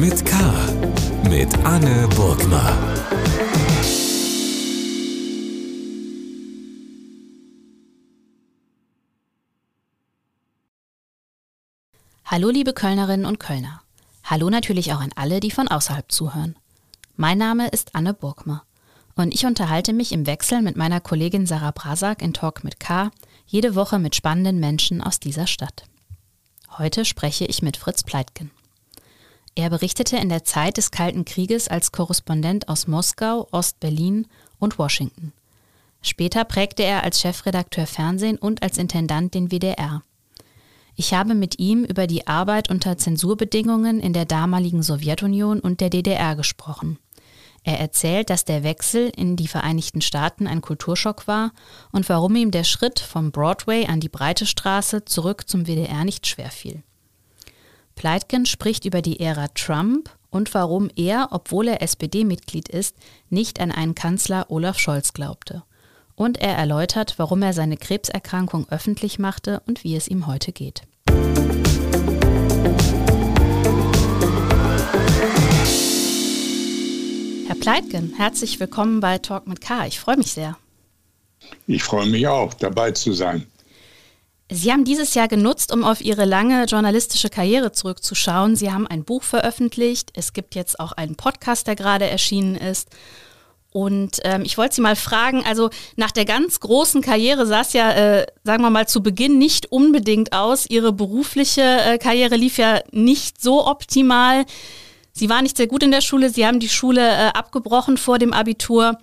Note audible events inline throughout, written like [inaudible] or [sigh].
mit K. Mit Anne Burgner. Hallo liebe Kölnerinnen und Kölner. Hallo natürlich auch an alle, die von außerhalb zuhören. Mein Name ist Anne Burgmer und ich unterhalte mich im Wechsel mit meiner Kollegin Sarah Brasak in Talk mit K jede Woche mit spannenden Menschen aus dieser Stadt. Heute spreche ich mit Fritz Pleitgen. Er berichtete in der Zeit des Kalten Krieges als Korrespondent aus Moskau, Ost-Berlin und Washington. Später prägte er als Chefredakteur Fernsehen und als Intendant den WDR. Ich habe mit ihm über die Arbeit unter Zensurbedingungen in der damaligen Sowjetunion und der DDR gesprochen. Er erzählt, dass der Wechsel in die Vereinigten Staaten ein Kulturschock war und warum ihm der Schritt vom Broadway an die Breite Straße zurück zum WDR nicht schwer fiel. Pleitgen spricht über die Ära Trump und warum er, obwohl er SPD-Mitglied ist, nicht an einen Kanzler Olaf Scholz glaubte. Und er erläutert, warum er seine Krebserkrankung öffentlich machte und wie es ihm heute geht. Herr Pleitgen, herzlich willkommen bei Talk mit K. Ich freue mich sehr. Ich freue mich auch, dabei zu sein. Sie haben dieses Jahr genutzt, um auf Ihre lange journalistische Karriere zurückzuschauen. Sie haben ein Buch veröffentlicht. Es gibt jetzt auch einen Podcast, der gerade erschienen ist. Und ähm, ich wollte Sie mal fragen, also nach der ganz großen Karriere sah es ja, äh, sagen wir mal, zu Beginn nicht unbedingt aus. Ihre berufliche äh, Karriere lief ja nicht so optimal. Sie waren nicht sehr gut in der Schule, Sie haben die Schule äh, abgebrochen vor dem Abitur.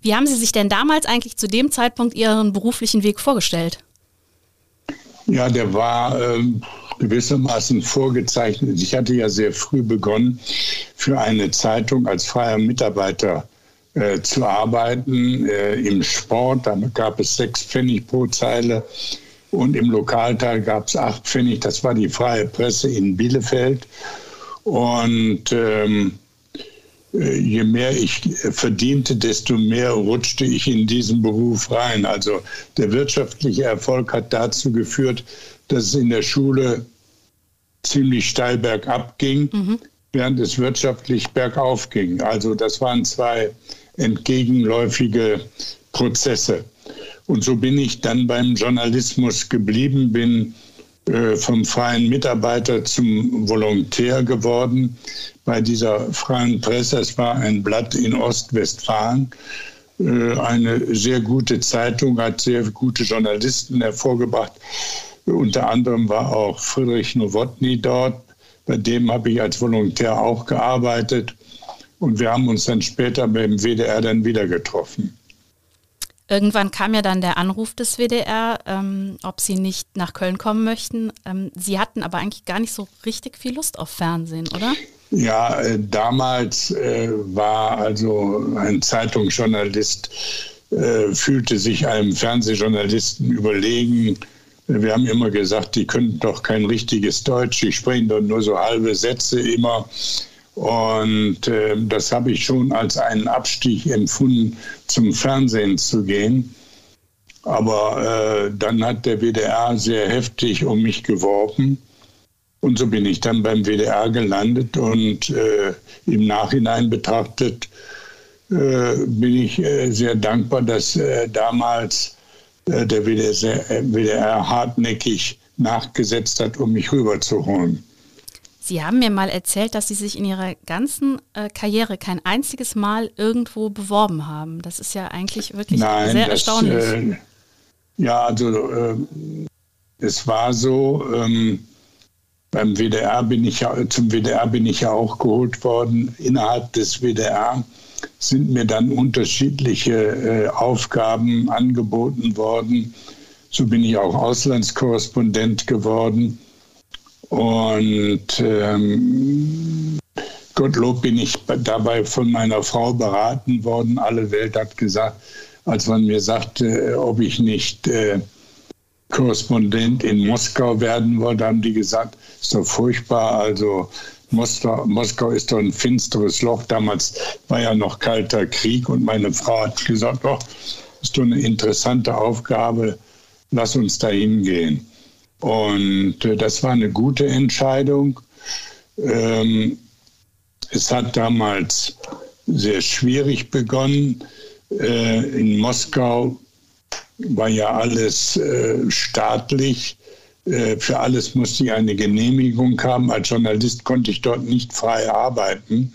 Wie haben Sie sich denn damals eigentlich zu dem Zeitpunkt Ihren beruflichen Weg vorgestellt? Ja, der war äh, gewissermaßen vorgezeichnet. Ich hatte ja sehr früh begonnen, für eine Zeitung als freier Mitarbeiter äh, zu arbeiten. Äh, Im Sport, da gab es sechs Pfennig pro Zeile. Und im Lokalteil gab es acht Pfennig. Das war die freie Presse in Bielefeld. Und ähm, äh, je mehr ich verdiente, desto mehr rutschte ich in diesen Beruf rein. Also der wirtschaftliche Erfolg hat dazu geführt, dass es in der Schule ziemlich steil bergab ging, mhm. während es wirtschaftlich bergauf ging. Also das waren zwei entgegenläufige Prozesse. Und so bin ich dann beim Journalismus geblieben, bin äh, vom freien Mitarbeiter zum Volontär geworden bei dieser freien Presse. Es war ein Blatt in Ostwestfalen, äh, eine sehr gute Zeitung, hat sehr gute Journalisten hervorgebracht. Unter anderem war auch Friedrich Nowotny dort. Bei dem habe ich als Volontär auch gearbeitet. Und wir haben uns dann später beim WDR dann wieder getroffen. Irgendwann kam ja dann der Anruf des WDR, ähm, ob Sie nicht nach Köln kommen möchten. Ähm, Sie hatten aber eigentlich gar nicht so richtig viel Lust auf Fernsehen, oder? Ja, äh, damals äh, war also ein Zeitungsjournalist, äh, fühlte sich einem Fernsehjournalisten überlegen. Wir haben immer gesagt, die könnten doch kein richtiges Deutsch, die sprechen doch nur so halbe Sätze immer. Und äh, das habe ich schon als einen Abstieg empfunden, zum Fernsehen zu gehen. Aber äh, dann hat der WDR sehr heftig um mich geworben. Und so bin ich dann beim WDR gelandet und äh, im Nachhinein betrachtet äh, bin ich äh, sehr dankbar, dass äh, damals der WDR, WDR hartnäckig nachgesetzt hat, um mich rüberzuholen. Sie haben mir mal erzählt, dass Sie sich in Ihrer ganzen äh, Karriere kein einziges Mal irgendwo beworben haben. Das ist ja eigentlich wirklich Nein, sehr das, erstaunlich. Äh, ja, also äh, es war so, ähm, beim WDR bin ich ja, zum WDR bin ich ja auch geholt worden. Innerhalb des WDR sind mir dann unterschiedliche äh, Aufgaben angeboten worden. So bin ich auch Auslandskorrespondent geworden. Und ähm, Gottlob bin ich dabei von meiner Frau beraten worden. Alle Welt hat gesagt, als man mir sagte, ob ich nicht äh, Korrespondent in Moskau werden wollte, haben die gesagt, ist doch furchtbar. Also Moskau, Moskau ist doch ein finsteres Loch. Damals war ja noch kalter Krieg und meine Frau hat gesagt, doch, ist doch eine interessante Aufgabe, lass uns da hingehen. Und äh, das war eine gute Entscheidung. Ähm, es hat damals sehr schwierig begonnen. Äh, in Moskau war ja alles äh, staatlich. Für alles musste ich eine Genehmigung haben. Als Journalist konnte ich dort nicht frei arbeiten.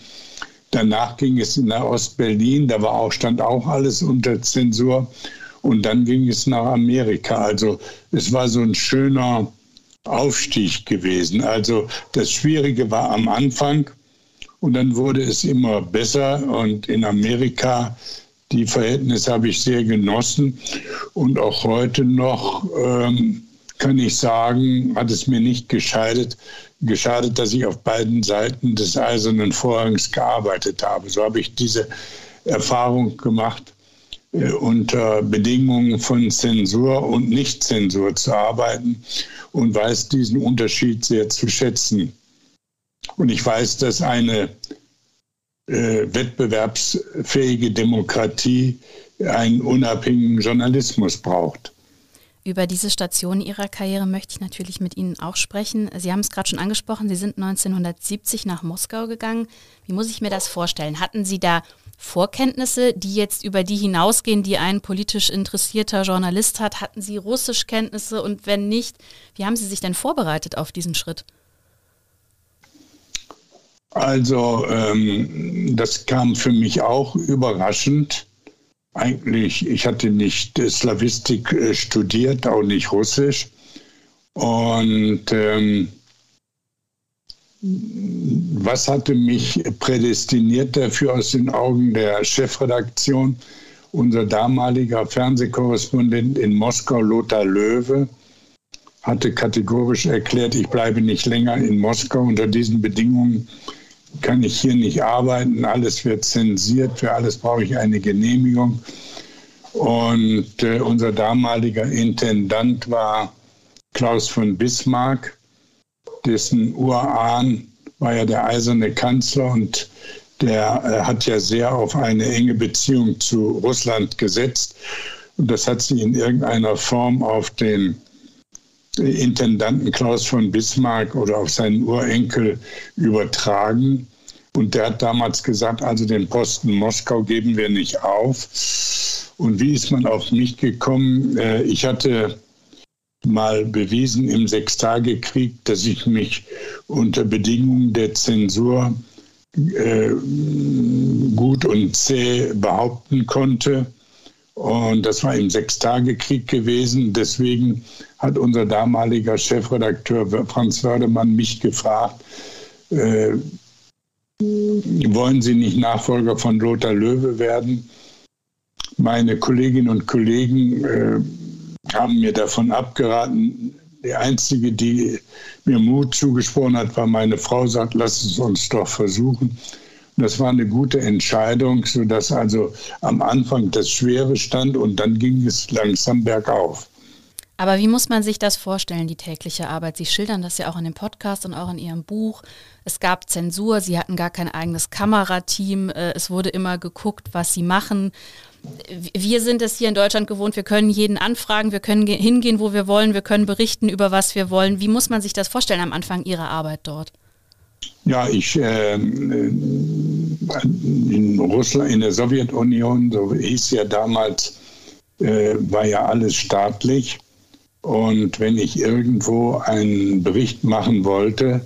Danach ging es nach Ostberlin, da war auch, stand auch alles unter Zensur. Und dann ging es nach Amerika. Also es war so ein schöner Aufstieg gewesen. Also das Schwierige war am Anfang und dann wurde es immer besser. Und in Amerika, die Verhältnisse habe ich sehr genossen. Und auch heute noch ähm, kann ich sagen, hat es mir nicht gescheidet, geschadet, dass ich auf beiden Seiten des Eisernen Vorhangs gearbeitet habe. So habe ich diese Erfahrung gemacht, unter Bedingungen von Zensur und Nichtzensur zu arbeiten und weiß diesen Unterschied sehr zu schätzen. Und ich weiß, dass eine äh, wettbewerbsfähige Demokratie einen unabhängigen Journalismus braucht. Über diese Station Ihrer Karriere möchte ich natürlich mit Ihnen auch sprechen. Sie haben es gerade schon angesprochen, Sie sind 1970 nach Moskau gegangen. Wie muss ich mir das vorstellen? Hatten Sie da Vorkenntnisse, die jetzt über die hinausgehen, die ein politisch interessierter Journalist hat? Hatten Sie Russischkenntnisse und wenn nicht, wie haben Sie sich denn vorbereitet auf diesen Schritt? Also ähm, das kam für mich auch überraschend eigentlich, ich hatte nicht Slavistik äh, studiert, auch nicht Russisch. Und ähm, was hatte mich prädestiniert dafür aus den Augen der Chefredaktion? Unser damaliger Fernsehkorrespondent in Moskau, Lothar Löwe, hatte kategorisch erklärt, ich bleibe nicht länger in Moskau unter diesen Bedingungen kann ich hier nicht arbeiten, alles wird zensiert, für alles brauche ich eine Genehmigung. Und äh, unser damaliger Intendant war Klaus von Bismarck, dessen Urahn war ja der eiserne Kanzler und der äh, hat ja sehr auf eine enge Beziehung zu Russland gesetzt. Und das hat sie in irgendeiner Form auf den Intendanten Klaus von Bismarck oder auf seinen Urenkel übertragen. Und der hat damals gesagt, also den Posten Moskau geben wir nicht auf. Und wie ist man auf mich gekommen? Äh, ich hatte mal bewiesen im Sechstagekrieg, dass ich mich unter Bedingungen der Zensur äh, gut und zäh behaupten konnte. Und das war im Sechstagekrieg gewesen. Deswegen hat unser damaliger Chefredakteur Franz Wördemann mich gefragt, äh, wollen Sie nicht Nachfolger von Lothar Löwe werden? Meine Kolleginnen und Kollegen äh, haben mir davon abgeraten. Die einzige, die mir Mut zugesprochen hat, war meine Frau, sagt, lass es uns doch versuchen. Das war eine gute Entscheidung, sodass also am Anfang das Schwere stand und dann ging es langsam bergauf. Aber wie muss man sich das vorstellen, die tägliche Arbeit? Sie schildern das ja auch in dem Podcast und auch in Ihrem Buch. Es gab Zensur, Sie hatten gar kein eigenes Kamerateam. Äh, es wurde immer geguckt, was Sie machen. Wir sind es hier in Deutschland gewohnt, wir können jeden anfragen, wir können hingehen, wo wir wollen, wir können berichten über was wir wollen. Wie muss man sich das vorstellen am Anfang Ihrer Arbeit dort? Ja, ich äh, in Russland, in der Sowjetunion, so hieß ja damals, äh, war ja alles staatlich. Und wenn ich irgendwo einen Bericht machen wollte,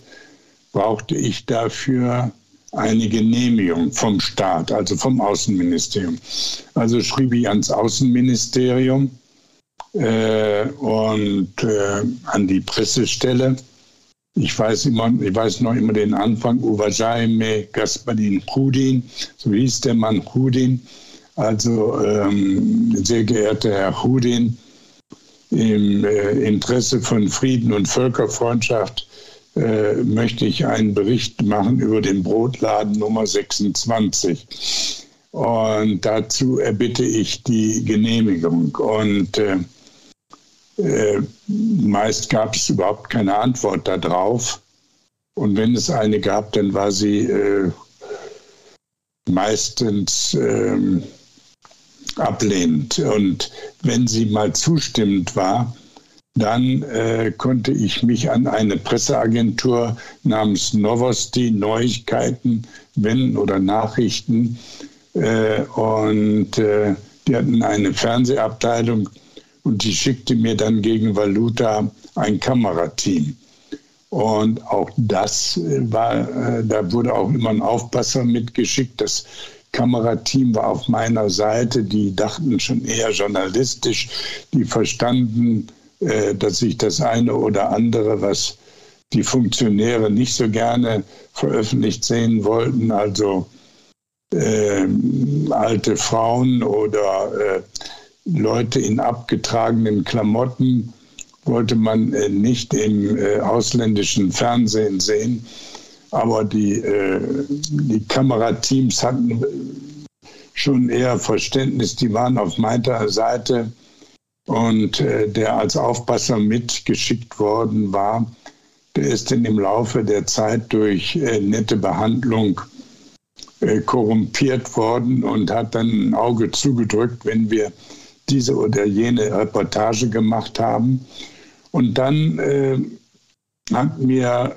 brauchte ich dafür eine Genehmigung vom Staat, also vom Außenministerium. Also schrieb ich ans Außenministerium äh, und äh, an die Pressestelle ich weiß, immer, ich weiß noch immer den Anfang, Uvajaime Gasparin Prudin, so hieß der Mann Prudin. Also, ähm, sehr geehrter Herr Prudin, im äh, Interesse von Frieden und Völkerfreundschaft äh, möchte ich einen Bericht machen über den Brotladen Nummer 26. Und dazu erbitte ich die Genehmigung. Und äh, äh, meist gab es überhaupt keine Antwort darauf. Und wenn es eine gab, dann war sie äh, meistens ähm, ablehnend. Und wenn sie mal zustimmend war, dann äh, konnte ich mich an eine Presseagentur namens Novosti Neuigkeiten wenden oder Nachrichten. Äh, und äh, die hatten eine Fernsehabteilung und die schickte mir dann gegen Valuta ein Kamerateam. Und auch das äh, war, äh, da wurde auch immer ein Aufpasser mitgeschickt. Das Kamerateam war auf meiner Seite. Die dachten schon eher journalistisch. Die verstanden, dass ich das eine oder andere, was die Funktionäre nicht so gerne veröffentlicht sehen wollten, also äh, alte Frauen oder äh, Leute in abgetragenen Klamotten, wollte man äh, nicht im äh, ausländischen Fernsehen sehen. Aber die, äh, die Kamerateams hatten schon eher Verständnis, die waren auf meiner Seite und äh, der als Aufpasser mitgeschickt worden war, der ist dann im Laufe der Zeit durch äh, nette Behandlung äh, korrumpiert worden und hat dann ein Auge zugedrückt, wenn wir diese oder jene Reportage gemacht haben. Und dann äh, hat mir,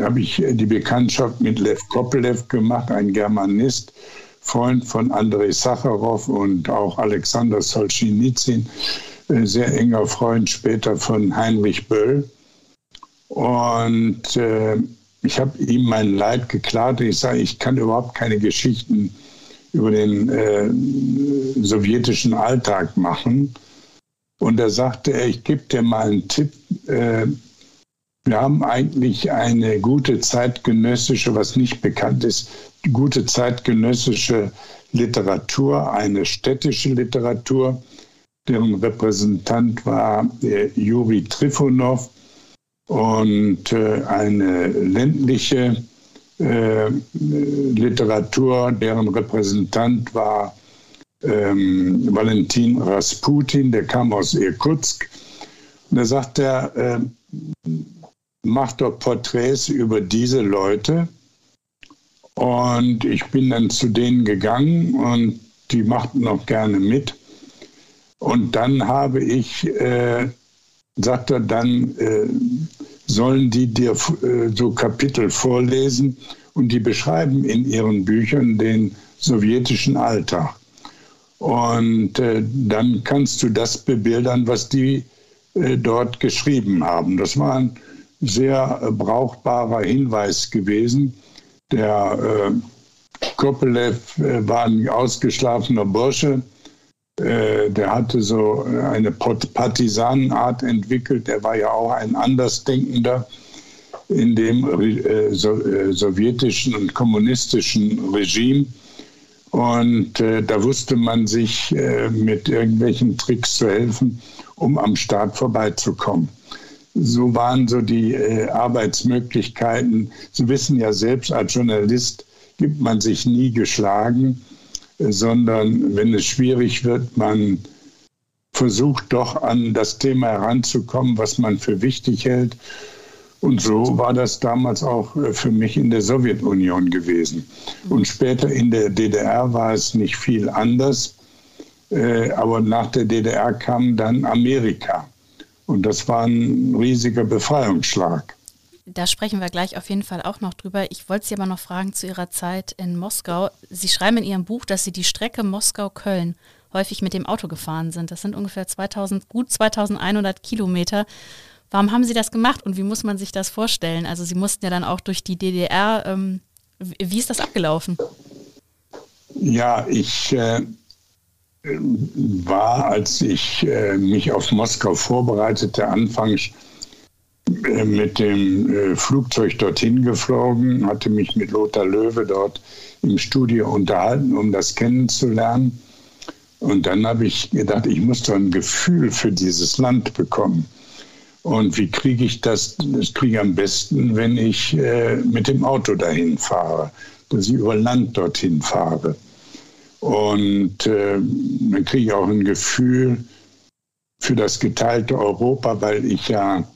habe ich die Bekanntschaft mit Lev Kopelev gemacht, ein Germanist, Freund von Andrei Sacharow und auch Alexander Solzhenitsyn, sehr enger Freund später von Heinrich Böll. Und äh, ich habe ihm mein Leid geklagt. Ich sage, ich kann überhaupt keine Geschichten über den äh, sowjetischen Alltag machen. Und da sagte er, ich gebe dir mal einen Tipp. Äh, wir haben eigentlich eine gute zeitgenössische, was nicht bekannt ist, gute zeitgenössische Literatur, eine städtische Literatur, deren Repräsentant war äh, Juri Trifonov und äh, eine ländliche äh, Literatur, deren Repräsentant war ähm, Valentin Rasputin, der kam aus Irkutsk. Und da sagt er, äh, mach doch Porträts über diese Leute. Und ich bin dann zu denen gegangen und die machten auch gerne mit. Und dann habe ich, äh, sagt er, dann äh, sollen die dir äh, so Kapitel vorlesen und die beschreiben in ihren Büchern den sowjetischen Alltag. Und äh, dann kannst du das bebildern, was die äh, dort geschrieben haben. Das war ein sehr äh, brauchbarer Hinweis gewesen. Der Kopelev war ein ausgeschlafener Bursche. Äh, der hatte so eine Partisanenart entwickelt. Er war ja auch ein Andersdenkender in dem äh, so, äh, sowjetischen und kommunistischen Regime. Und äh, da wusste man sich äh, mit irgendwelchen Tricks zu helfen, um am Staat vorbeizukommen. So waren so die äh, Arbeitsmöglichkeiten. Sie wissen ja selbst, als Journalist gibt man sich nie geschlagen, äh, sondern wenn es schwierig wird, man versucht doch an das Thema heranzukommen, was man für wichtig hält und so war das damals auch äh, für mich in der Sowjetunion gewesen. Und später in der DDR war es nicht viel anders. Äh, aber nach der DDR kam dann Amerika. Und das war ein riesiger Befreiungsschlag. Da sprechen wir gleich auf jeden Fall auch noch drüber. Ich wollte Sie aber noch fragen zu Ihrer Zeit in Moskau. Sie schreiben in Ihrem Buch, dass Sie die Strecke Moskau-Köln häufig mit dem Auto gefahren sind. Das sind ungefähr 2000, gut 2100 Kilometer. Warum haben Sie das gemacht und wie muss man sich das vorstellen? Also Sie mussten ja dann auch durch die DDR. Ähm, wie ist das abgelaufen? Ja, ich äh, war, als ich äh, mich auf Moskau vorbereitete, anfangs mit dem äh, Flugzeug dorthin geflogen, hatte mich mit Lothar Löwe dort im Studio unterhalten, um das kennenzulernen. Und dann habe ich gedacht, ich muss doch ein Gefühl für dieses Land bekommen. Und wie kriege ich das? Das kriege ich am besten, wenn ich äh, mit dem Auto dahin fahre, dass ich über Land dorthin fahre. Und äh, dann kriege ich auch ein Gefühl für das geteilte Europa, weil ich ja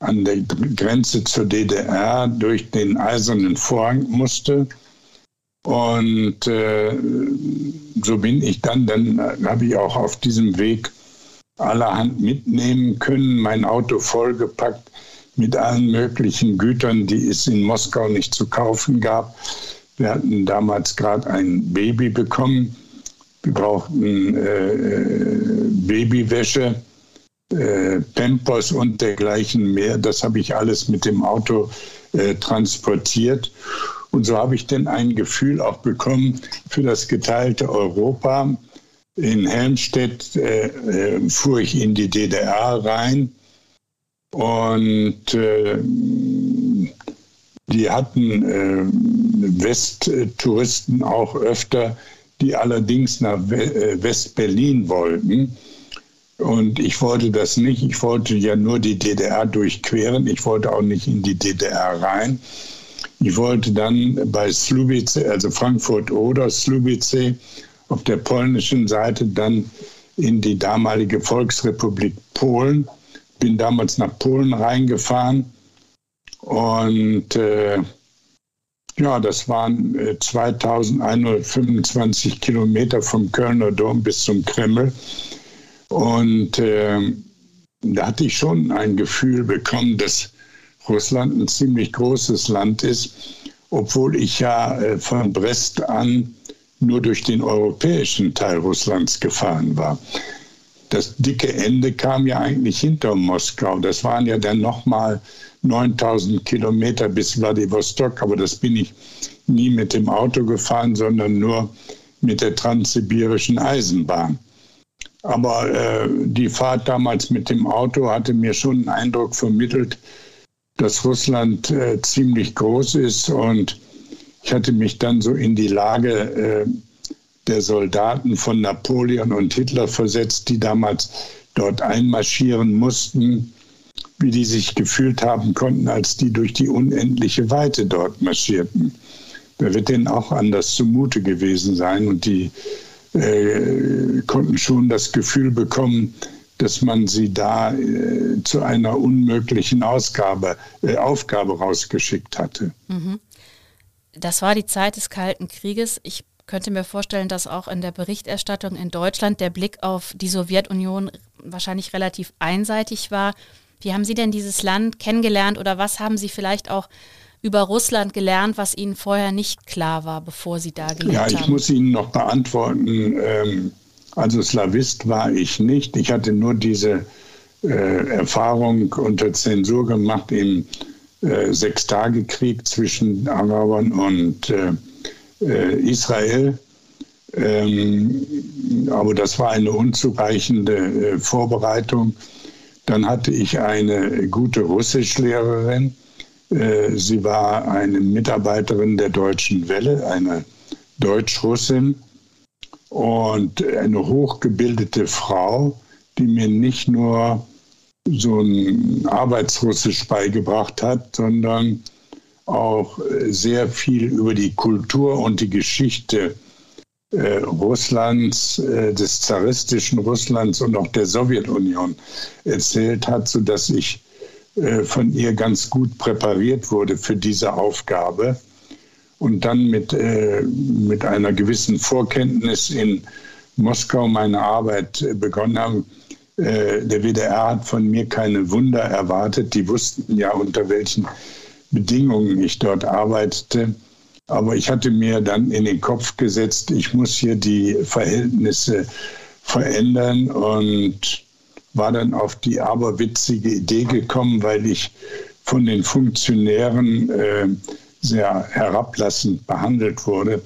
an der Grenze zur DDR durch den eisernen Vorhang musste. Und äh, so bin ich dann, dann habe ich auch auf diesem Weg allerhand mitnehmen können, mein Auto vollgepackt mit allen möglichen Gütern, die es in Moskau nicht zu kaufen gab. Wir hatten damals gerade ein Baby bekommen. Wir brauchten äh, Babywäsche, äh, Pampers und dergleichen mehr. Das habe ich alles mit dem Auto äh, transportiert. Und so habe ich dann ein Gefühl auch bekommen für das geteilte Europa. In Helmstedt äh, äh fuhr ich in die DDR rein und äh, die hatten Westtouristen auch öfter, die allerdings nach West-Berlin wollten. Und ich wollte das nicht. Ich wollte ja nur die DDR durchqueren. Ich wollte auch nicht in die DDR rein. Ich wollte dann bei Slubice, also Frankfurt oder Slubice, auf der polnischen Seite dann in die damalige Volksrepublik Polen bin damals nach Polen reingefahren und äh, ja, das waren äh, 2125 Kilometer vom Kölner Dom bis zum Kreml. Und äh, da hatte ich schon ein Gefühl bekommen, dass Russland ein ziemlich großes Land ist, obwohl ich ja äh, von Brest an nur durch den europäischen Teil Russlands gefahren war das dicke Ende kam ja eigentlich hinter Moskau. Das waren ja dann nochmal 9000 Kilometer bis Vladivostok, aber das bin ich nie mit dem Auto gefahren, sondern nur mit der transsibirischen Eisenbahn. Aber äh, die Fahrt damals mit dem Auto hatte mir schon einen Eindruck vermittelt, dass Russland äh, ziemlich groß ist und ich hatte mich dann so in die Lage äh, der Soldaten von Napoleon und Hitler versetzt, die damals dort einmarschieren mussten, wie die sich gefühlt haben konnten, als die durch die unendliche Weite dort marschierten. Da wird denen auch anders zumute gewesen sein und die äh, konnten schon das Gefühl bekommen, dass man sie da äh, zu einer unmöglichen Ausgabe, äh, Aufgabe rausgeschickt hatte. Mhm. Das war die Zeit des Kalten Krieges. Ich könnte mir vorstellen, dass auch in der Berichterstattung in Deutschland der Blick auf die Sowjetunion wahrscheinlich relativ einseitig war. Wie haben Sie denn dieses Land kennengelernt oder was haben Sie vielleicht auch über Russland gelernt, was Ihnen vorher nicht klar war, bevor Sie da gelebt haben? Ja, ich muss Ihnen noch beantworten. Ähm, also Slavist war ich nicht. Ich hatte nur diese äh, Erfahrung unter Zensur gemacht im äh, Sechstagekrieg zwischen Arabern und äh, Israel. Ähm, aber das war eine unzureichende Vorbereitung. Dann hatte ich eine gute Russischlehrerin. Äh, sie war eine Mitarbeiterin der Deutschen Welle, eine Deutsch-Russin und eine hochgebildete Frau, die mir nicht nur so ein Arbeitsrussisch beigebracht hat, sondern auch sehr viel über die Kultur und die Geschichte äh, Russlands, äh, des zaristischen Russlands und auch der Sowjetunion erzählt hat, sodass ich von ihr ganz gut präpariert wurde für diese Aufgabe und dann mit, äh, mit einer gewissen Vorkenntnis in Moskau meine Arbeit äh, begonnen habe. Der WDR hat von mir keine Wunder erwartet. Die wussten ja, unter welchen Bedingungen ich dort arbeitete. Aber ich hatte mir dann in den Kopf gesetzt, ich muss hier die Verhältnisse verändern und war dann auf die aberwitzige Idee gekommen, weil ich von den Funktionären äh, sehr herablassend behandelt wurde.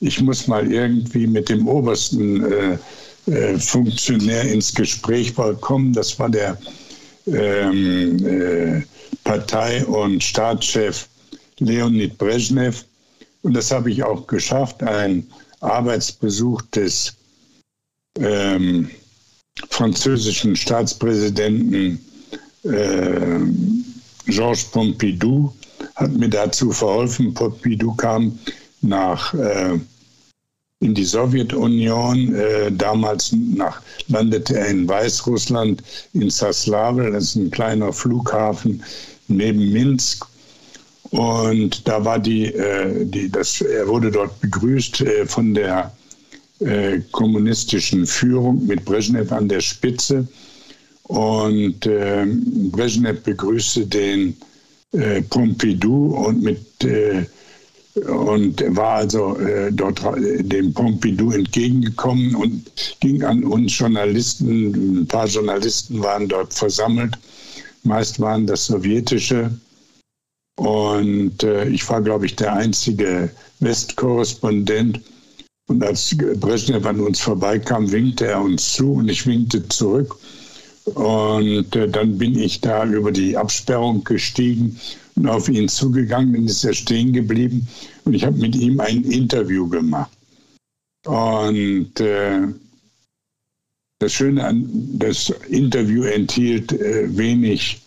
Ich muss mal irgendwie mit dem obersten äh, äh, Funktionär ins Gespräch kommen. Das war der ähm, äh, Partei- und Staatschef Leonid Brezhnev. Und das habe ich auch geschafft, ein Arbeitsbesuch des ähm, französischen Staatspräsidenten äh, Georges Pompidou hat mir dazu verholfen. Pompidou kam nach äh, in die Sowjetunion. Äh, damals nach, landete er in Weißrussland, in Saslavel, das ist ein kleiner Flughafen neben Minsk. Und da war die, äh, die das, er wurde dort begrüßt äh, von der äh, kommunistischen Führung mit Brezhnev an der Spitze. Und äh, Brezhnev begrüßte den äh, Pompidou und mit äh, und war also äh, dort dem Pompidou entgegengekommen und ging an uns Journalisten, ein paar Journalisten waren dort versammelt, meist waren das sowjetische und ich war, glaube ich, der einzige Westkorrespondent. Und als Brezhnev an uns vorbeikam, winkte er uns zu und ich winkte zurück. Und äh, dann bin ich da über die Absperrung gestiegen und auf ihn zugegangen, dann ist er stehen geblieben und ich habe mit ihm ein Interview gemacht. Und äh, das Schöne an das Interview enthielt äh, wenig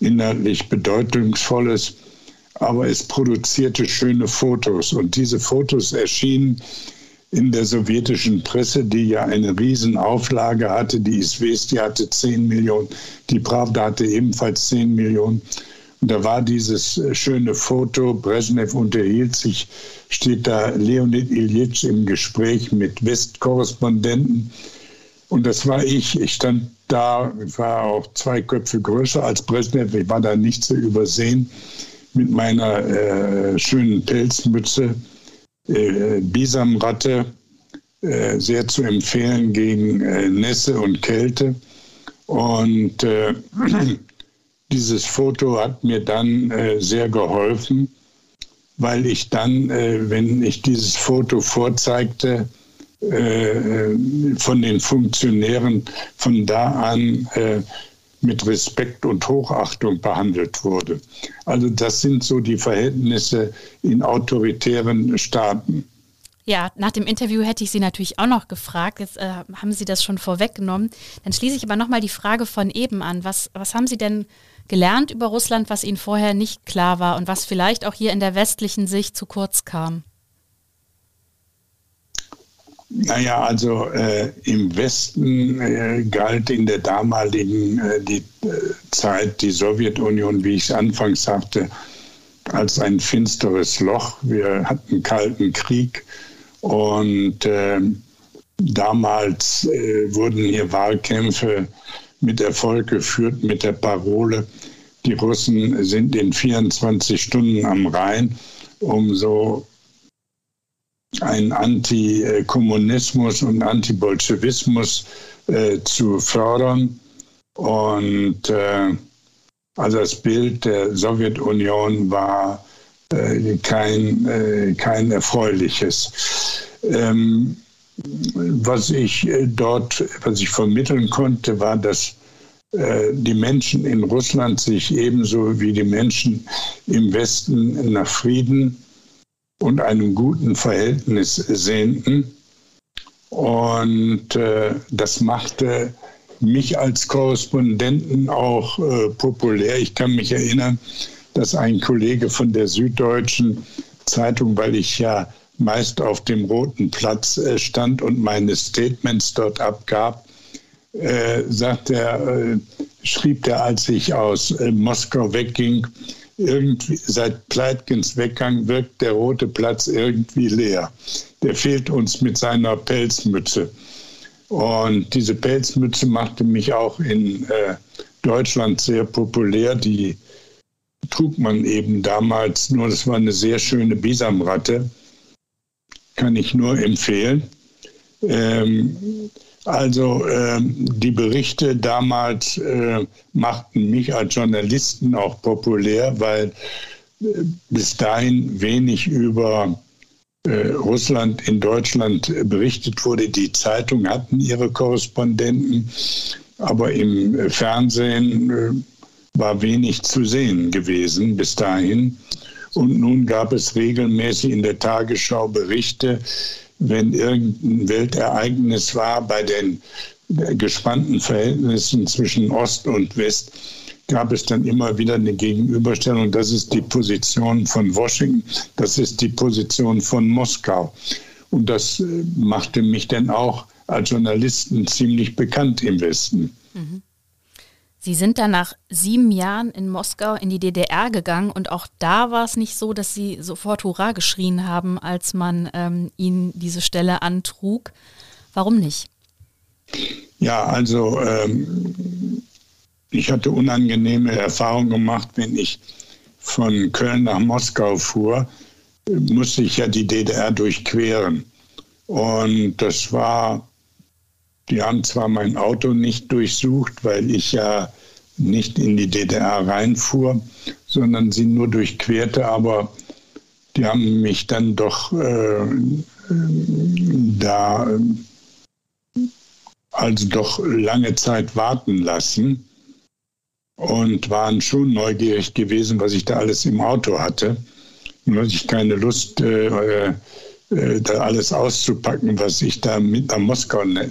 inhaltlich Bedeutungsvolles, aber es produzierte schöne Fotos. Und diese Fotos erschienen in der sowjetischen Presse, die ja eine Riesenauflage hatte. Die Isvesti hatte 10 Millionen, die Pravda hatte ebenfalls 10 Millionen. Und da war dieses äh, schöne Foto, Brezhnev unterhielt sich, steht da Leonid Ilyich im Gespräch mit Westkorrespondenten. Und das war ich. Ich stand da, ich war auch zwei Köpfe größer als Brezhnev, ich war da nicht zu übersehen, mit meiner äh, schönen Pelzmütze, äh, Bisamratte, äh, sehr zu empfehlen gegen äh, Nässe und Kälte. Und äh, [clears throat] dieses Foto hat mir dann äh, sehr geholfen, weil ich dann, äh, wenn ich dieses Foto vorzeigte, äh, von den Funktionären von da an mit Respekt und Hochachtung behandelt wurde. Also das sind so die Verhältnisse in autoritären Staaten. Ja, nach dem Interview hätte ich Sie natürlich auch noch gefragt. Jetzt äh, haben Sie das schon vorweggenommen. Dann schließe ich aber nochmal die Frage von eben an. Was, was haben Sie denn gelernt über Russland, was Ihnen vorher nicht klar war und was vielleicht auch hier in der westlichen Sicht zu kurz kam? Naja, also äh, im Westen äh, galt in der damaligen äh, die, äh, Zeit die Sowjetunion, wie ich es anfangs sagte, als ein finsteres Loch. Wir hatten Kalten Krieg und ähm, damals äh, wurden hier Wahlkämpfe mit Erfolg geführt mit der Parole, die Russen sind in 24 Stunden am Rhein, um so einen Antikommunismus und Antibolschewismus äh, zu fördern. Und äh, also das Bild der Sowjetunion war äh, kein, äh, kein erfreuliches. Ähm, was ich äh, dort, was ich vermitteln konnte, war, dass äh, die Menschen in Russland sich ebenso wie die Menschen im Westen nach Frieden und einem guten Verhältnis sehnten. Und äh, das machte mich als Korrespondenten auch äh, populär. Ich kann mich erinnern, dass ein Kollege von der Süddeutschen Zeitung, weil ich ja meist auf dem Roten Platz äh, stand und meine Statements dort abgab, äh, sagt er, äh, schrieb er, als ich aus äh, Moskau wegging, irgendwie seit Pleitkens Weggang wirkt der Rote Platz irgendwie leer. Der fehlt uns mit seiner Pelzmütze. Und diese Pelzmütze machte mich auch in äh, Deutschland sehr populär. Die trug man eben damals nur, das war eine sehr schöne Bisamratte. Kann ich nur empfehlen. Ähm, also ähm, die Berichte damals äh, machten mich als Journalisten auch populär, weil äh, bis dahin wenig über äh, Russland in Deutschland berichtet wurde. Die Zeitungen hatten ihre Korrespondenten, aber im Fernsehen äh, war wenig zu sehen gewesen bis dahin. Und nun gab es regelmäßig in der Tagesschau Berichte, wenn irgendein Weltereignis war bei den gespannten Verhältnissen zwischen Ost und West, gab es dann immer wieder eine Gegenüberstellung. Das ist die Position von Washington, das ist die Position von Moskau. Und das äh, machte mich dann auch als Journalisten ziemlich bekannt im Westen. Mhm. Sie sind dann nach sieben Jahren in Moskau in die DDR gegangen und auch da war es nicht so, dass Sie sofort Hurra geschrien haben, als man ähm, Ihnen diese Stelle antrug. Warum nicht? Ja, also ähm, ich hatte unangenehme Erfahrungen gemacht, wenn ich von Köln nach Moskau fuhr, musste ich ja die DDR durchqueren. Und das war, die haben zwar mein Auto nicht durchsucht, weil ich ja nicht in die DDR reinfuhr, sondern sie nur durchquerte, aber die haben mich dann doch äh, da also doch lange Zeit warten lassen und waren schon neugierig gewesen, was ich da alles im Auto hatte. Und hatte ich keine Lust, äh, äh, da alles auszupacken, was ich da mit nach Moskau ne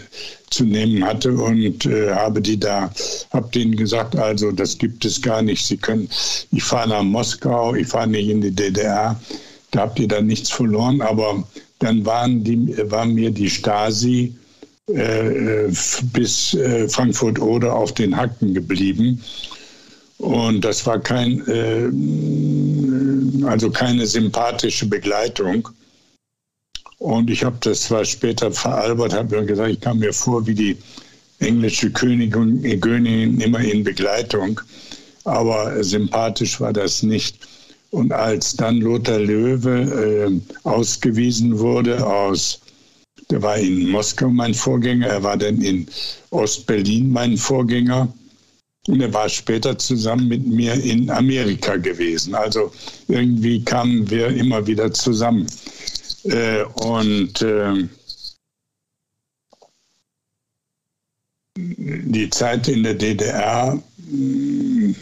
zu nehmen hatte und äh, habe die da, habe denen gesagt, also das gibt es gar nicht. Sie können, ich fahre nach Moskau, ich fahre nicht in die DDR, da habt ihr dann nichts verloren, aber dann waren die, war mir die Stasi äh, äh bis äh, Frankfurt-Oder auf den Hacken geblieben. Und das war kein, äh, also keine sympathische Begleitung. Und ich habe das zwar später veralbert, habe mir gesagt, ich kam mir vor wie die englische Königin, Königin immer in Begleitung. Aber sympathisch war das nicht. Und als dann Lothar Löwe äh, ausgewiesen wurde aus, der war in Moskau mein Vorgänger, er war dann in Ostberlin mein Vorgänger und er war später zusammen mit mir in Amerika gewesen. Also irgendwie kamen wir immer wieder zusammen. Äh, und äh, die Zeit in der DDR, äh,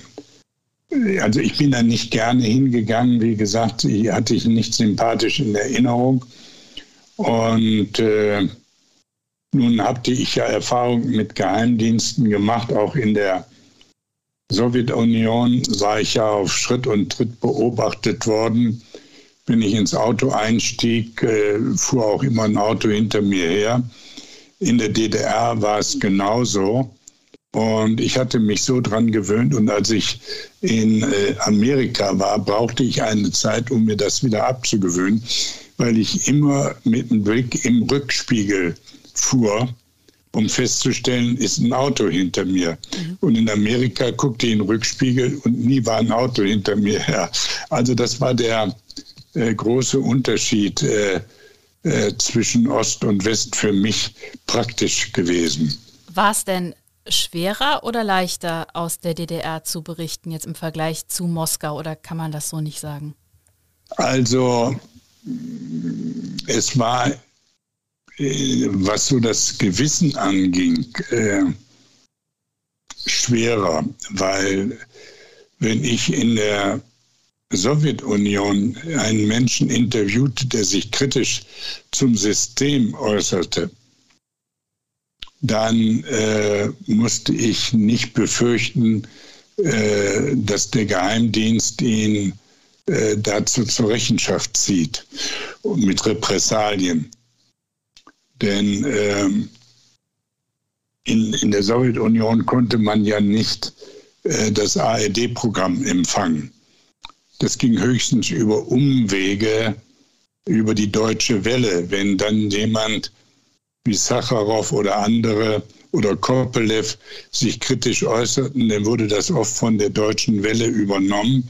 also ich bin da nicht gerne hingegangen. Wie gesagt, hatte ich nicht sympathisch in Erinnerung. Und äh, nun hatte ich ja Erfahrung mit Geheimdiensten gemacht, auch in der Sowjetunion war ich ja auf Schritt und Tritt beobachtet worden. Wenn ich ins Auto einstieg, äh, fuhr auch immer ein Auto hinter mir her. In der DDR war es genauso. Und ich hatte mich so dran gewöhnt. Und als ich in äh, Amerika war, brauchte ich eine Zeit, um mir das wieder abzugewöhnen, weil ich immer mit dem Blick im Rückspiegel fuhr um festzustellen, ist ein Auto hinter mir. Mhm. Und in Amerika guckte ich in den Rückspiegel und nie war ein Auto hinter mir her. Also das war der äh, große Unterschied äh, äh, zwischen Ost und West für mich praktisch gewesen. War es denn schwerer oder leichter aus der DDR zu berichten, jetzt im Vergleich zu Moskau, oder kann man das so nicht sagen? Also es war äh, was so das Gewissen anging, schwerer, weil wenn ich in der Sowjetunion einen Menschen interviewte, der sich kritisch zum System äußerte, dann äh, musste ich nicht befürchten, äh, dass der Geheimdienst ihn äh, dazu zur Rechenschaft zieht mit Repressalien. Denn ähm, in, in der Sowjetunion konnte man ja nicht äh, das ARD-Programm empfangen. Das ging höchstens über Umwege über die deutsche Welle. Wenn dann jemand wie Sacharow oder andere oder Korpelev sich kritisch äußerten, dann wurde das oft von der deutschen Welle übernommen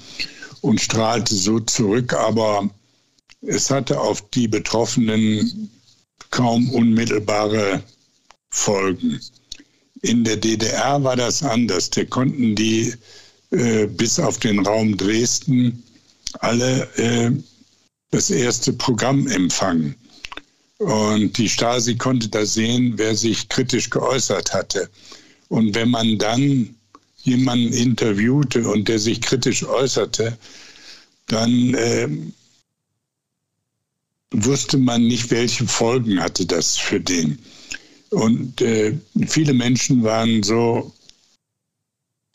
und strahlte so zurück. Aber es hatte auf die Betroffenen kaum unmittelbare Folgen. In der DDR war das anders. Da konnten die äh, bis auf den Raum Dresden alle äh, das erste Programm empfangen. Und die Stasi konnte da sehen, wer sich kritisch geäußert hatte. Und wenn man dann jemanden interviewte und der sich kritisch äußerte, dann äh, wusste man nicht, welche Folgen hatte das für den. Und äh, viele Menschen waren so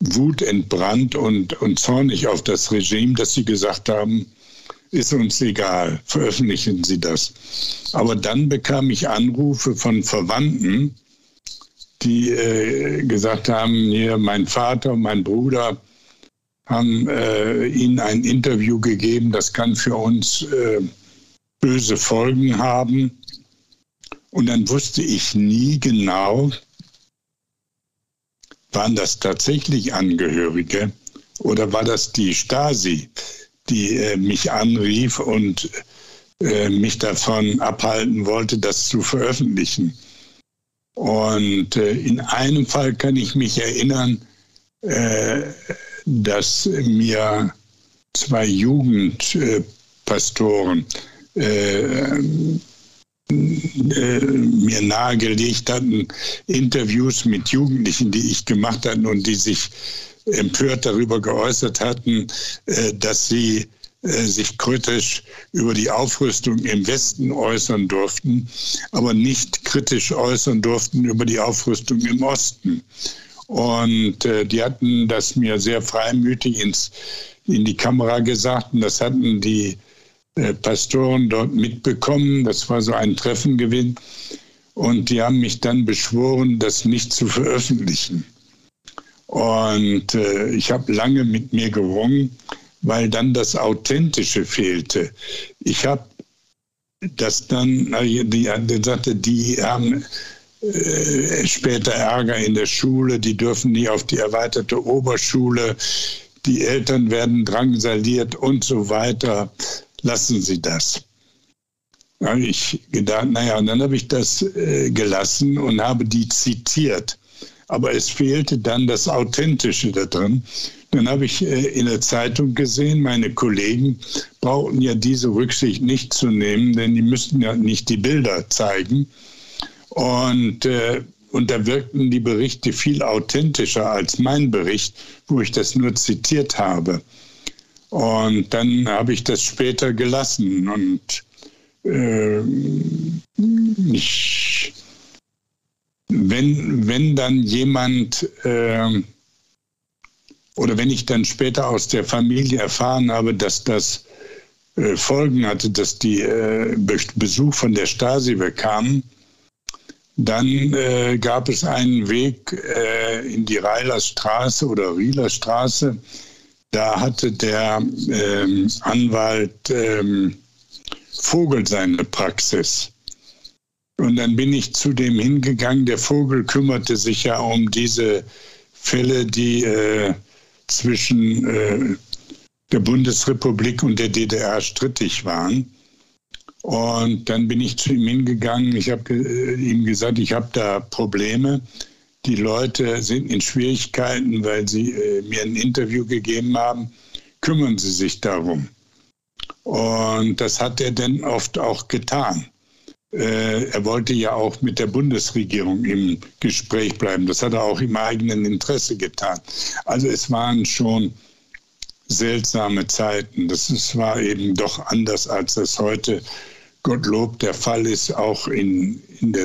wutentbrannt und, und zornig auf das Regime, dass sie gesagt haben, ist uns egal, veröffentlichen Sie das. Aber dann bekam ich Anrufe von Verwandten, die äh, gesagt haben, hier mein Vater mein Bruder haben äh, Ihnen ein Interview gegeben, das kann für uns äh, böse Folgen haben. Und dann wusste ich nie genau, waren das tatsächlich Angehörige oder war das die Stasi, die äh, mich anrief und äh, mich davon abhalten wollte, das zu veröffentlichen? Und äh, in einem Fall kann ich mich erinnern, äh, dass mir zwei Jugendpastoren äh, mir nahegelegt hatten, Interviews mit Jugendlichen, die ich gemacht hatte und die sich empört darüber geäußert hatten, äh, dass sie äh, sich kritisch über die Aufrüstung im Westen äußern durften, aber nicht kritisch äußern durften über die Aufrüstung im Osten. Und die hatten das mir sehr freimütig ins, in die Kamera gesagt und das hatten die Pastoren dort mitbekommen. Das war so ein Treffen gewesen. Und die haben mich dann beschworen, das nicht zu veröffentlichen. Und äh, ich habe lange mit mir gerungen, weil dann das Authentische fehlte. Ich habe das dann, die, die sagte, die haben äh, später Ärger in der Schule, die dürfen nie auf die erweiterte Oberschule, die Eltern werden drangsaliert und so weiter lassen Sie das. Da habe ich gedacht, naja, und dann habe ich das äh, gelassen und habe die zitiert. Aber es fehlte dann das Authentische da drin. Dann habe ich äh, in der Zeitung gesehen, meine Kollegen brauchten ja diese Rücksicht nicht zu nehmen, denn die müssten ja nicht die Bilder zeigen. Und, äh, und da wirkten die Berichte viel authentischer als mein Bericht, wo ich das nur zitiert habe. Und dann habe ich das später gelassen und äh, ich, wenn, wenn dann jemand äh, oder wenn ich dann später aus der Familie erfahren habe, dass das äh, Folgen hatte, dass die äh, Besuch von der Stasi bekamen, dann äh, gab es einen Weg äh, in die Reiler Straße oder Rieler Straße, da hatte der ähm, Anwalt ähm, Vogel seine Praxis. Und dann bin ich zu dem hingegangen. Der Vogel kümmerte sich ja um diese Fälle, die äh, zwischen äh, der Bundesrepublik und der DDR strittig waren. Und dann bin ich zu ihm hingegangen. Ich habe äh, ihm gesagt, ich habe da Probleme die Leute sind in Schwierigkeiten, weil sie äh, mir ein Interview gegeben haben. Kümmern Sie sich darum. Und das hat er dann oft auch getan. Äh, er wollte ja auch mit der Bundesregierung im Gespräch bleiben. Das hat er auch im eigenen Interesse getan. Also es waren schon seltsame Zeiten. Das ist, war eben doch anders, als das heute Gottlob der Fall ist, auch in, in, der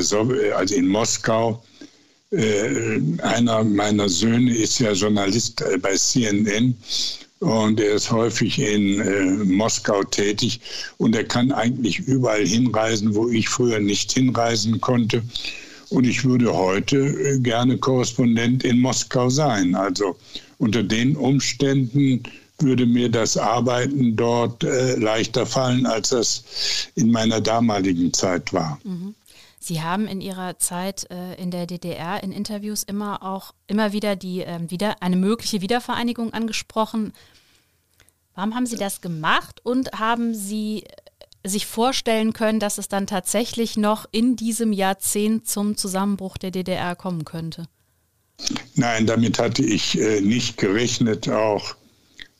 also in Moskau äh, einer meiner Söhne ist ja Journalist äh, bei CNN und er ist häufig in äh, Moskau tätig und er kann eigentlich überall hinreisen, wo ich früher nicht hinreisen konnte. Und ich würde heute äh, gerne Korrespondent in Moskau sein. Also unter den Umständen würde mir das Arbeiten dort äh, leichter fallen, als das in meiner damaligen Zeit war. Mhm. Sie haben in Ihrer Zeit äh, in der DDR in Interviews immer auch immer wieder die ähm, wieder eine mögliche Wiedervereinigung angesprochen. Warum haben Sie das gemacht und haben Sie äh, sich vorstellen können, dass es dann tatsächlich noch in diesem Jahrzehnt zum Zusammenbruch der DDR kommen könnte? Nein, damit hatte ich äh, nicht gerechnet. Auch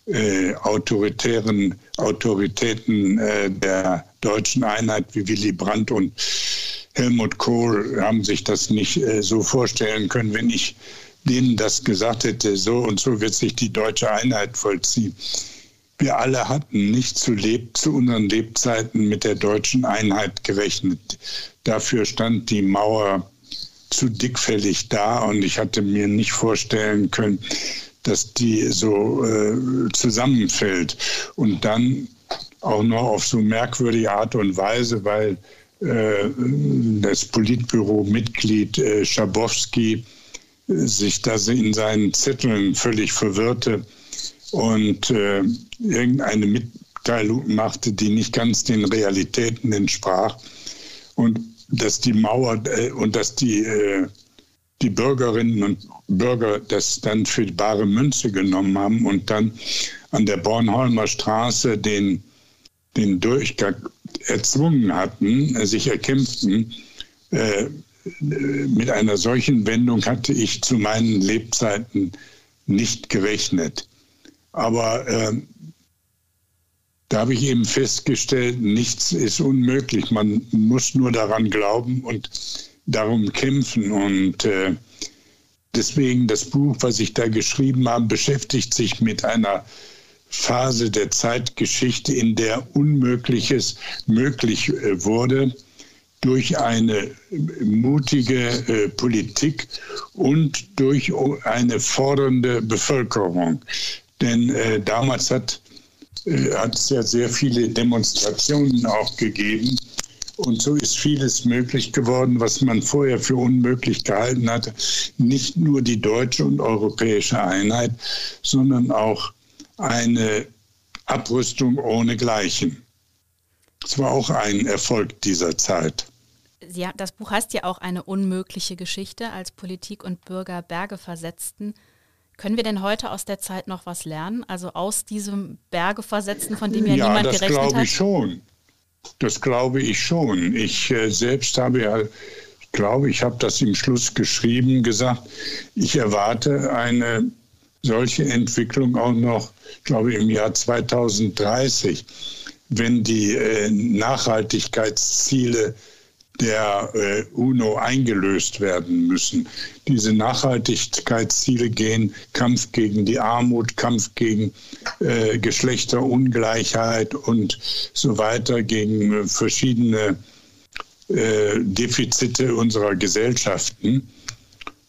äh, autoritären Autoritäten äh, der deutschen Einheit wie Willy Brandt und Helmut Kohl haben sich das nicht äh, so vorstellen können, wenn ich denen das gesagt hätte, so und so wird sich die deutsche Einheit vollziehen. Wir alle hatten nicht zu, Leb zu unseren Lebzeiten mit der deutschen Einheit gerechnet. Dafür stand die Mauer zu dickfällig da und ich hatte mir nicht vorstellen können, dass die so äh, zusammenfällt. Und dann auch noch auf so merkwürdige Art und Weise, weil das Politbüro-Mitglied äh, Schabowski äh, sich da in seinen Zetteln völlig verwirrte und äh, irgendeine Mitteilung machte, die nicht ganz den Realitäten entsprach. Und dass die Mauer äh, und dass die äh, die Bürgerinnen und Bürger das dann für die bare Münze genommen haben und dann an der Bornholmer Straße den, den Durchgang erzwungen hatten, sich erkämpften, äh, mit einer solchen Wendung hatte ich zu meinen Lebzeiten nicht gerechnet. Aber äh, da habe ich eben festgestellt, nichts ist unmöglich. Man muss nur daran glauben und darum kämpfen. Und äh, deswegen das Buch, was ich da geschrieben habe, beschäftigt sich mit einer Phase der Zeitgeschichte, in der Unmögliches möglich äh, wurde durch eine mutige äh, Politik und durch eine fordernde Bevölkerung. Denn äh, damals hat, äh, hat es ja sehr viele Demonstrationen auch gegeben und so ist vieles möglich geworden, was man vorher für unmöglich gehalten hatte. Nicht nur die deutsche und europäische Einheit, sondern auch eine Abrüstung ohne Gleichen. Es war auch ein Erfolg dieser Zeit. Sie, das Buch heißt ja auch eine unmögliche Geschichte, als Politik und Bürger Berge versetzten. Können wir denn heute aus der Zeit noch was lernen? Also aus diesem Berge versetzten, von dem ja, ja niemand gerechnet hat? Ja, das glaube ich schon. Das glaube ich schon. Ich äh, selbst habe ja, ich glaube, ich habe das im Schluss geschrieben, gesagt, ich erwarte eine solche Entwicklung auch noch, ich glaube, im Jahr 2030, wenn die äh, Nachhaltigkeitsziele der äh, UNO eingelöst werden müssen. Diese Nachhaltigkeitsziele gehen Kampf gegen die Armut, Kampf gegen äh, Geschlechterungleichheit und so weiter, gegen äh, verschiedene äh, Defizite unserer Gesellschaften.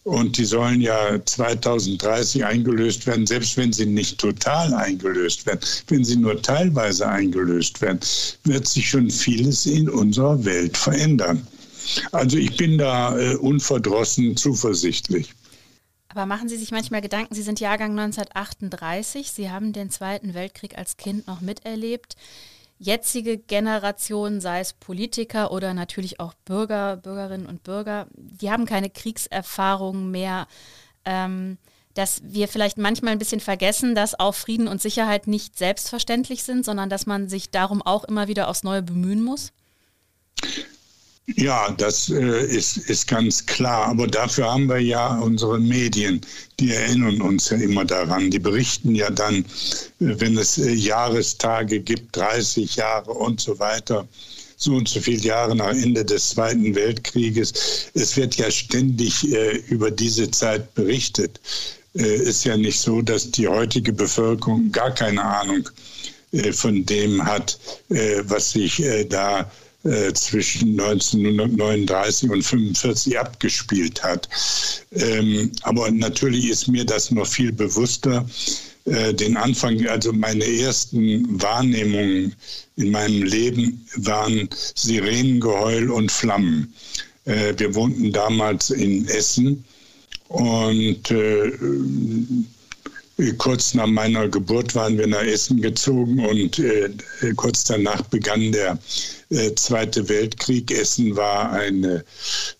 Und die sollen ja 2030 eingelöst werden, selbst wenn sie nicht total eingelöst werden. Wenn sie nur teilweise eingelöst werden, wird sich schon vieles in unserer Welt verändern. Also ich bin da äh, unverdrossen zuversichtlich. Aber machen Sie sich manchmal Gedanken, Sie sind Jahrgang 1938, Sie haben den Zweiten Weltkrieg als Kind noch miterlebt jetzige Generation, sei es Politiker oder natürlich auch Bürger, Bürgerinnen und Bürger, die haben keine Kriegserfahrung mehr. Ähm, dass wir vielleicht manchmal ein bisschen vergessen, dass auch Frieden und Sicherheit nicht selbstverständlich sind, sondern dass man sich darum auch immer wieder aufs Neue bemühen muss? Ja, das äh, ist, ist ganz klar. Aber dafür haben wir ja unsere Medien, die erinnern uns ja immer daran. Die berichten ja dann, äh, wenn es äh, Jahrestage gibt, 30 Jahre und so weiter, so und so viele Jahre nach Ende des Zweiten Weltkrieges. Es wird ja ständig äh, über diese Zeit berichtet. Äh, ist ja nicht so, dass die heutige Bevölkerung gar keine Ahnung äh, von dem hat, was sich da äh, zwischen 1939 und 1945 abgespielt hat. Ähm, aber natürlich ist mir das noch viel bewusster. Äh, den Anfang, also meine ersten Wahrnehmungen in meinem Leben waren Sirenengeheul und Flammen. Äh, wir wohnten damals in Essen und äh, Kurz nach meiner Geburt waren wir nach Essen gezogen und äh, kurz danach begann der äh, Zweite Weltkrieg. Essen war eine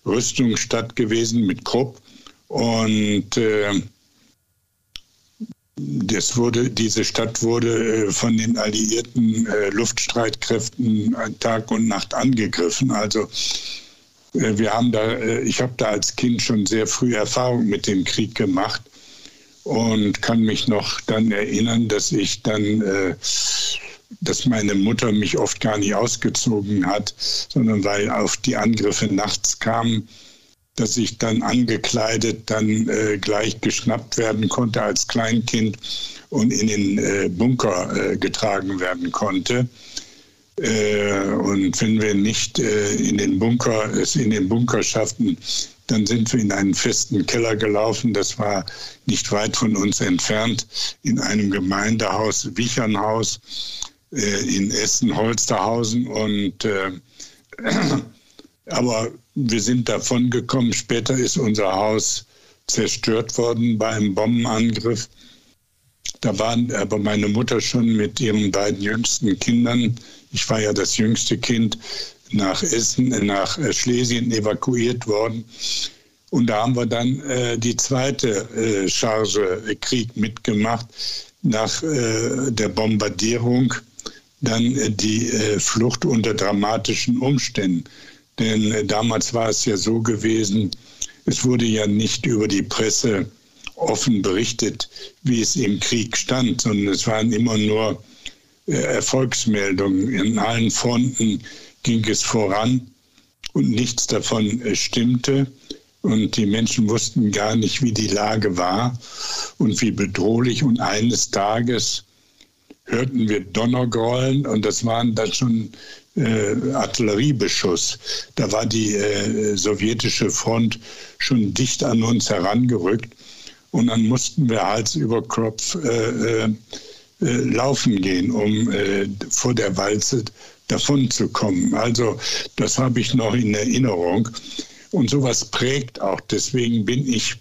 Rüstungsstadt gewesen mit Krupp und äh, das wurde, diese Stadt wurde äh, von den alliierten äh, Luftstreitkräften Tag und Nacht angegriffen. Also wir haben da, ich habe da als Kind schon sehr früh Erfahrung mit dem Krieg gemacht und kann mich noch dann erinnern, dass ich dann, dass meine Mutter mich oft gar nicht ausgezogen hat, sondern weil auf die Angriffe nachts kamen, dass ich dann angekleidet dann äh, gleich geschnappt werden konnte als Kleinkind und in den äh, Bunker äh, getragen werden konnte. Äh, und wenn wir nicht äh, in den Bunker, es in den Bunker schafften, dann sind wir in einen festen Keller gelaufen. Das war nicht weit von uns entfernt, in einem Gemeindehaus, Wichernhaus äh, in Essen-Holsterhausen. Und äh, [clears throat] aber wir sind davon gekommen. Später ist unser Haus zerstört worden bei einem Bombenangriff. Da war aber meine Mutter schon mit ihren beiden jüngsten Kindern, ich war ja das jüngste Kind, nach Essen, nach äh, Schlesien evakuiert worden. Und da haben wir dann äh, die zweite äh, Charge Krieg mitgemacht. Nach äh, der Bombardierung dann äh, die äh, Flucht unter dramatischen Umständen. Denn damals war es ja so gewesen, es wurde ja nicht über die Presse offen berichtet, wie es im Krieg stand, sondern es waren immer nur Erfolgsmeldungen. In allen Fronten ging es voran und nichts davon stimmte. Und die Menschen wussten gar nicht, wie die Lage war und wie bedrohlich. Und eines Tages hörten wir Donnergrollen und das waren dann schon äh, Artilleriebeschuss. Da war die äh, sowjetische Front schon dicht an uns herangerückt. Und dann mussten wir Hals über Kopf äh, äh, äh laufen gehen, um äh, vor der Walze davon zu kommen. Also das habe ich noch in Erinnerung. Und sowas prägt auch. Deswegen bin ich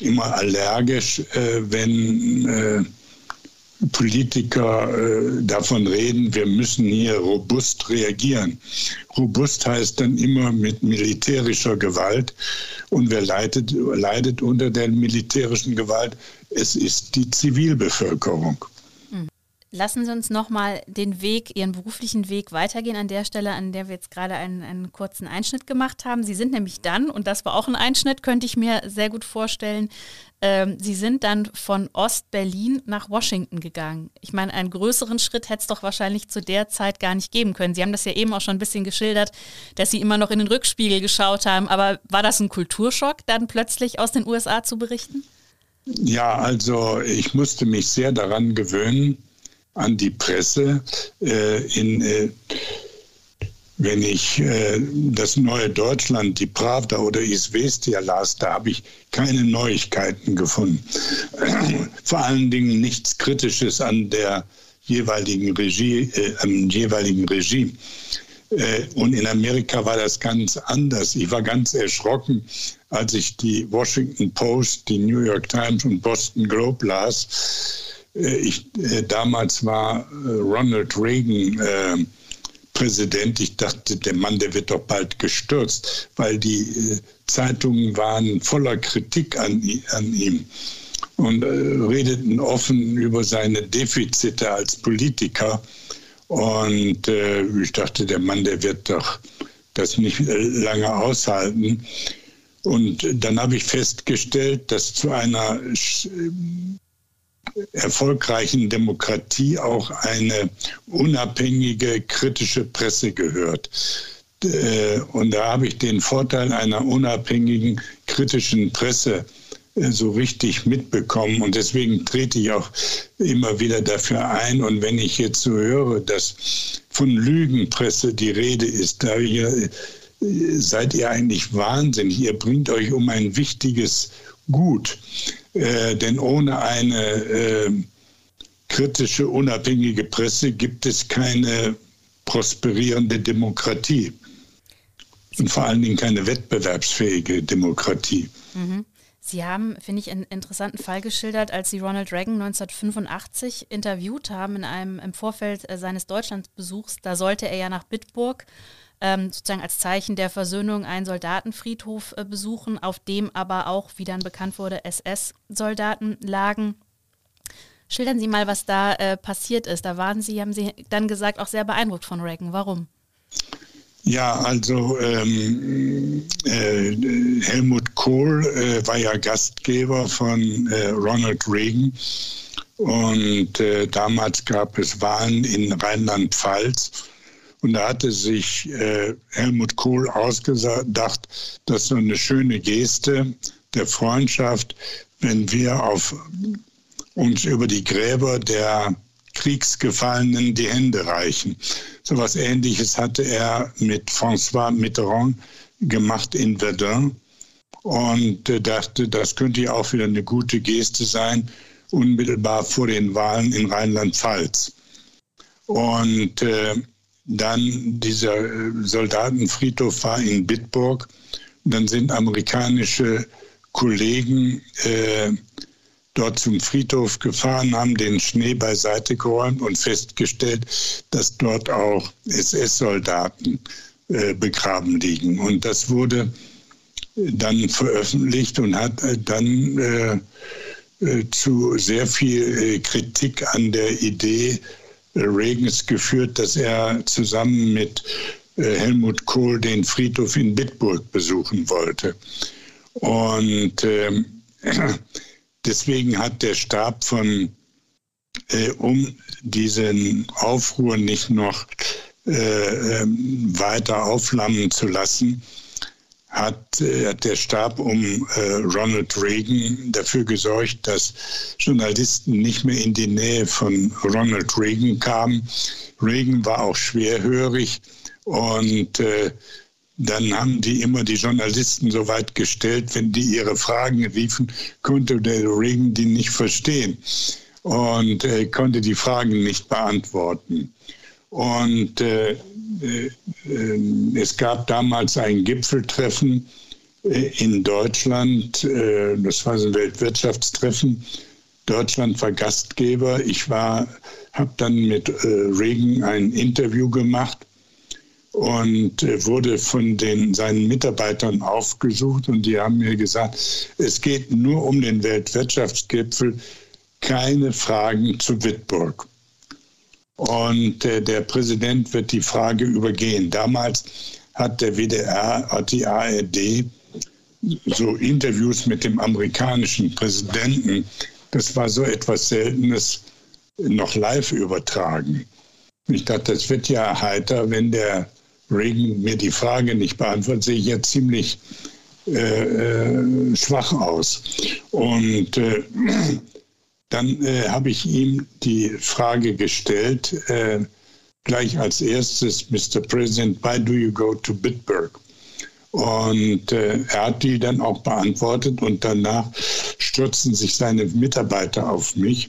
immer allergisch, wenn Politiker äh, davon reden, wir müssen hier robust reagieren. Robust heißt dann immer mit militärischer Gewalt. Und wer leidet, leidet unter der militärischen Gewalt? Es ist die Zivilbevölkerung. Lassen Sie uns nochmal den Weg, Ihren beruflichen Weg weitergehen an der Stelle, an der wir jetzt gerade einen, einen kurzen Einschnitt gemacht haben. Sie sind nämlich dann, und das war auch ein Einschnitt, könnte ich mir sehr gut vorstellen, ähm, Sie sind dann von Ost-Berlin nach Washington gegangen. Ich meine, einen größeren Schritt hätte es doch wahrscheinlich zu der Zeit gar nicht geben können. Sie haben das ja eben auch schon ein bisschen geschildert, dass Sie immer noch in den Rückspiegel geschaut haben. Aber war das ein Kulturschock, dann plötzlich aus den USA zu berichten? Ja, also ich musste mich sehr daran gewöhnen, an die Presse. Äh, in, äh, wenn ich äh, das neue Deutschland, die Pravda oder Isvestia las, da habe ich keine Neuigkeiten gefunden. [clears throat] Vor allen Dingen nichts Kritisches an der jeweiligen Regie, äh, am jeweiligen Regime. Äh, und in Amerika war das ganz anders. Ich war ganz erschrocken, als ich die Washington Post, die New York Times und Boston Globe las äh, ich, äh, damals war Ronald Reagan Präsident. Ich dachte, der Mann, der wird doch bald gestürzt, weil die Zeitungen waren voller Kritik an, an ihm und redeten offen über seine Defizite als Politiker. Und äh, ich dachte, der Mann, der wird doch das nicht lange aushalten. Und dann habe ich festgestellt, dass zu einer erfolgreichen Demokratie auch eine unabhängige kritische Presse gehört. Äh, und da habe ich den Vorteil einer unabhängigen kritischen Presse äh, so richtig mitbekommen. Und deswegen trete ich auch immer wieder dafür ein. Und wenn ich jetzt so höre, dass von Lügenpresse die Rede ist, da ihr, äh, seid ihr eigentlich wahnsinnig. Ihr bringt euch um ein wichtiges Gut. Äh, denn ohne eine äh, kritische, unabhängige Presse gibt es keine prosperierende Demokratie. Und vor allen Dingen keine wettbewerbsfähige Demokratie. Mhm. Sie haben, finde ich, einen interessanten Fall geschildert, als Sie Ronald Reagan 1985 interviewt haben in einem im Vorfeld äh, seines Deutschlandbesuchs. Da sollte er ja nach Bitburg ähm, sozusagen als Zeichen der Versöhnung einen Soldatenfriedhof äh, besuchen, auf dem aber auch, wie dann bekannt wurde, SS-Soldaten lagen. Schildern Sie mal, was da äh, passiert ist. Da waren Sie, haben Sie dann gesagt, auch sehr beeindruckt von Reagan. Warum? Ja, also ähm, äh, Helmut Kohl äh, war ja Gastgeber von äh, Ronald Reagan und äh, damals gab es Wahlen in Rheinland-Pfalz und da hatte sich äh, Helmut Kohl ausgedacht, dass so eine schöne Geste der Freundschaft, wenn wir auf uns über die Gräber der Kriegsgefallenen die Hände reichen. So etwas Ähnliches hatte er mit François Mitterrand gemacht in Verdun und äh, dachte, das könnte ja auch wieder eine gute Geste sein, unmittelbar vor den Wahlen in Rheinland-Pfalz. Und äh, dann dieser äh, Soldatenfriedhof war in Bitburg. Dann sind amerikanische Kollegen äh, dort zum Friedhof gefahren, haben den Schnee beiseite geräumt und festgestellt, dass dort auch SS-Soldaten äh, begraben liegen. Und das wurde dann veröffentlicht und hat äh, dann äh, äh, zu sehr viel Kritik an der Idee Reagans geführt, dass er zusammen mit Helmut Kohl den Friedhof in Bitburg besuchen wollte. Und äh, [clears throat] deswegen hat der Stab von, äh, um diesen Aufruhr nicht noch äh, ähm, weiter aufflammen zu lassen, hat, äh, hat der Stab um äh, Ronald Reagan dafür gesorgt, dass Journalisten nicht mehr in die Nähe von Ronald Reagan kamen. Reagan war auch schwerhörig und äh, dann haben die immer die Journalisten so weit gestellt, wenn die ihre Fragen riefen, konnte der Reagan die nicht verstehen und konnte die Fragen nicht beantworten. Und äh, äh, es gab damals ein Gipfeltreffen äh, in Deutschland, äh, das war so ein Weltwirtschaftstreffen. Deutschland war Gastgeber. Ich war, habe dann mit Reagan ein Interview gemacht und wurde von den, seinen Mitarbeitern aufgesucht und die haben mir gesagt, es geht nur um den Weltwirtschaftsgipfel, keine Fragen zu Wittburg. Und äh, der Präsident wird die Frage übergehen. Damals hat der WDR, hat die ARD so Interviews mit dem amerikanischen Präsidenten, das war so etwas Seltenes, noch live übertragen. Ich dachte, das wird ja heiter, wenn der Reagan mir die Frage nicht beantwortet, sehe ich ja ziemlich äh, äh, schwach aus. Und äh, dann äh, habe ich ihm die Frage gestellt, äh, gleich als erstes, Mr. President, why do you go to Bitburg? Und äh, er hat die dann auch beantwortet und danach stürzten sich seine Mitarbeiter auf mich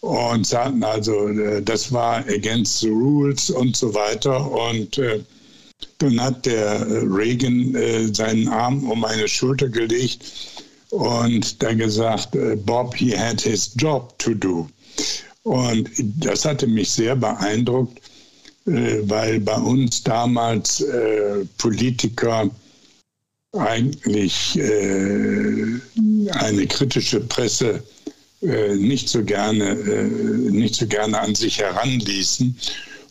und sagten also, äh, das war against the rules und so weiter. Und äh, dann hat der Reagan äh, seinen Arm um meine Schulter gelegt und dann gesagt, äh, Bob, he had his job to do. Und das hatte mich sehr beeindruckt, äh, weil bei uns damals äh, Politiker eigentlich eine kritische Presse nicht so gerne, nicht so gerne an sich heranließen.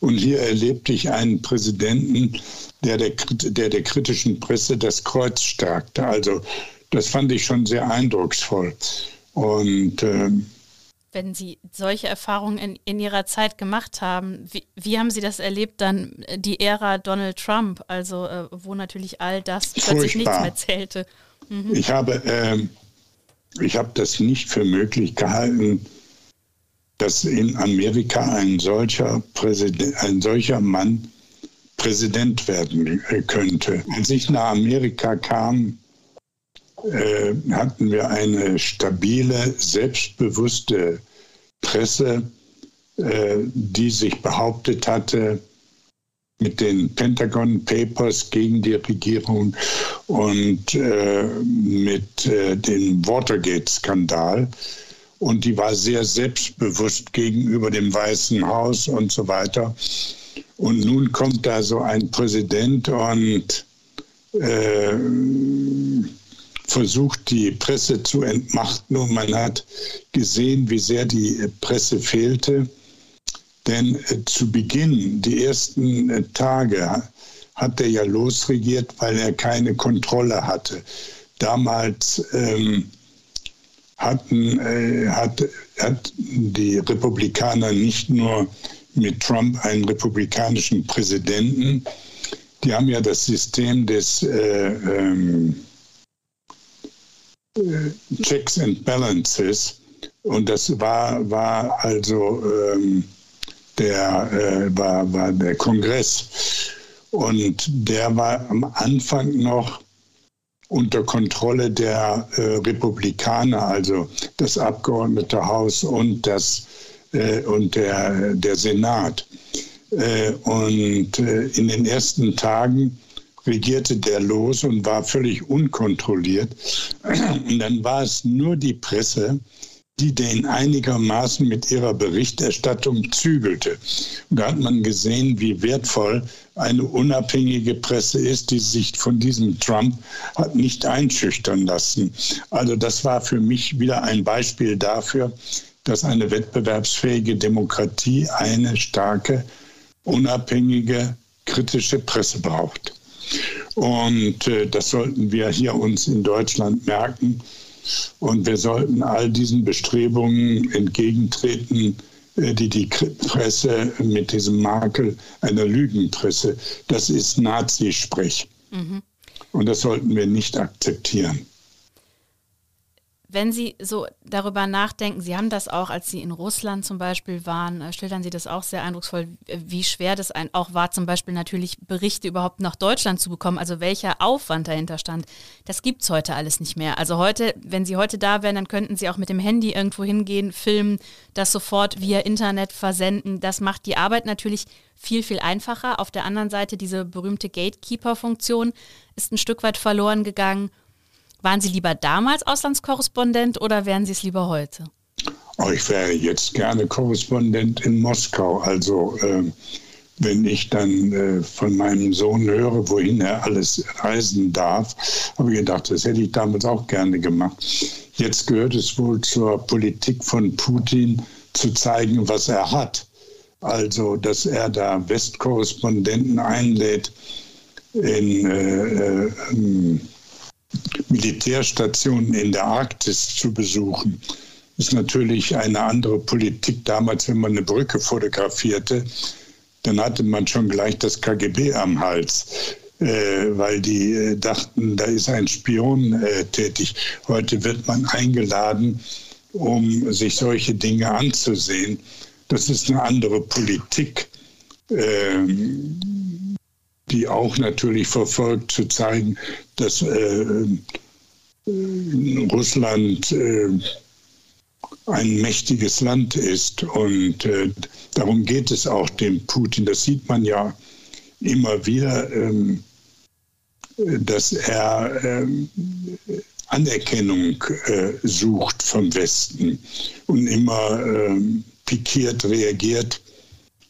Und hier erlebte ich einen Präsidenten, der der, der, der kritischen Presse das Kreuz stärkte. Also das fand ich schon sehr eindrucksvoll. Und äh, wenn Sie solche Erfahrungen in, in Ihrer Zeit gemacht haben, wie, wie, haben Sie das erlebt, dann äh, die Ära Donald Trump, also äh, wo natürlich all das plötzlich nichts mehr zählte? Mhm. Ich habe, äh, ich habe das nicht für möglich gehalten, dass in Amerika ein solcher Präsident, ein solcher Mann Präsident werden äh, könnte. Als ich nach Amerika kam, hatten wir eine stabile, selbstbewusste Presse, äh, die sich behauptet hatte, mit den Pentagon Papers gegen die Regierung und äh, mit äh, dem Watergate-Skandal. Und die war sehr selbstbewusst gegenüber dem Weißen Haus und so weiter. Und nun kommt da so ein Präsident und äh, versucht, die Presse zu entmachten und man hat gesehen, wie sehr die Presse fehlte. Denn äh, zu Beginn, die ersten äh, Tage, hat er ja losregiert, weil er keine Kontrolle hatte. Damals ähm, hatten, äh, hat, hat die Republikaner nicht nur mit Trump einen republikanischen Präsidenten, die haben ja das System des äh, ähm, Checks and Balances. Und das war, war also ähm, der, äh, war, war der Kongress. Und der war am Anfang noch unter Kontrolle der äh, Republikaner, also das Abgeordnetehaus und, das, äh, und der, der Senat. Äh, und äh, in den ersten Tagen regierte der los und war völlig unkontrolliert. Und dann war es nur die Presse, die den einigermaßen mit ihrer Berichterstattung zügelte. Und da hat man gesehen, wie wertvoll eine unabhängige Presse ist, die sich von diesem Trump hat nicht einschüchtern lassen. Also das war für mich wieder ein Beispiel dafür, dass eine wettbewerbsfähige Demokratie eine starke, unabhängige, kritische Presse braucht. Und äh, das sollten wir hier uns in Deutschland merken. Und wir sollten all diesen Bestrebungen entgegentreten, äh, die die Presse mit diesem Makel einer Lügenpresse, das ist Nazisprech. Mhm. Und das sollten wir nicht akzeptieren wenn Sie so darüber nachdenken, Sie haben das auch, als Sie in Russland zum Beispiel waren, äh, schildern Sie das auch sehr eindrucksvoll, wie schwer das auch war, zum Beispiel natürlich Berichte überhaupt nach Deutschland zu bekommen, also welcher Aufwand dahinter stand. Das gibt es heute alles nicht mehr. Also heute, wenn Sie heute da wären, dann könnten Sie auch mit dem Handy irgendwo hingehen, filmen, das sofort via Internet versenden. Das macht die Arbeit natürlich viel, viel einfacher. Auf der anderen Seite, diese berühmte Gatekeeper-Funktion ist ein Stück weit verloren gegangen. Waren Sie lieber damals Auslandskorrespondent oder wären Sie es lieber heute? Oh, ich wäre jetzt gerne Korrespondent in Moskau. Also äh, wenn ich dann äh, von meinem Sohn höre, wohin er alles reisen darf, habe ich gedacht, das hätte ich damals auch gerne gemacht. Jetzt gehört es wohl zur Politik von Putin zu zeigen, was er hat. Also, dass er da Westkorrespondenten einlädt in äh, äh Militärstationen in der Arktis zu besuchen, ist natürlich eine andere Politik. Damals, wenn man eine Brücke fotografierte, dann hatte man schon gleich das KGB am Hals. Äh, weil die äh, dachten, da ist ein Spion äh, tätig. Heute wird man eingeladen, um sich solche Dinge anzusehen. Das ist eine andere Politik. Ähm, die auch natürlich verfolgt, zu zeigen, dass äh, Russland äh, ein mächtiges Land ist. Und äh, darum geht es auch dem Putin. Das sieht man ja immer wieder, ähm, dass er ähm, Anerkennung äh, sucht vom Westen und immer ähm, pikiert reagiert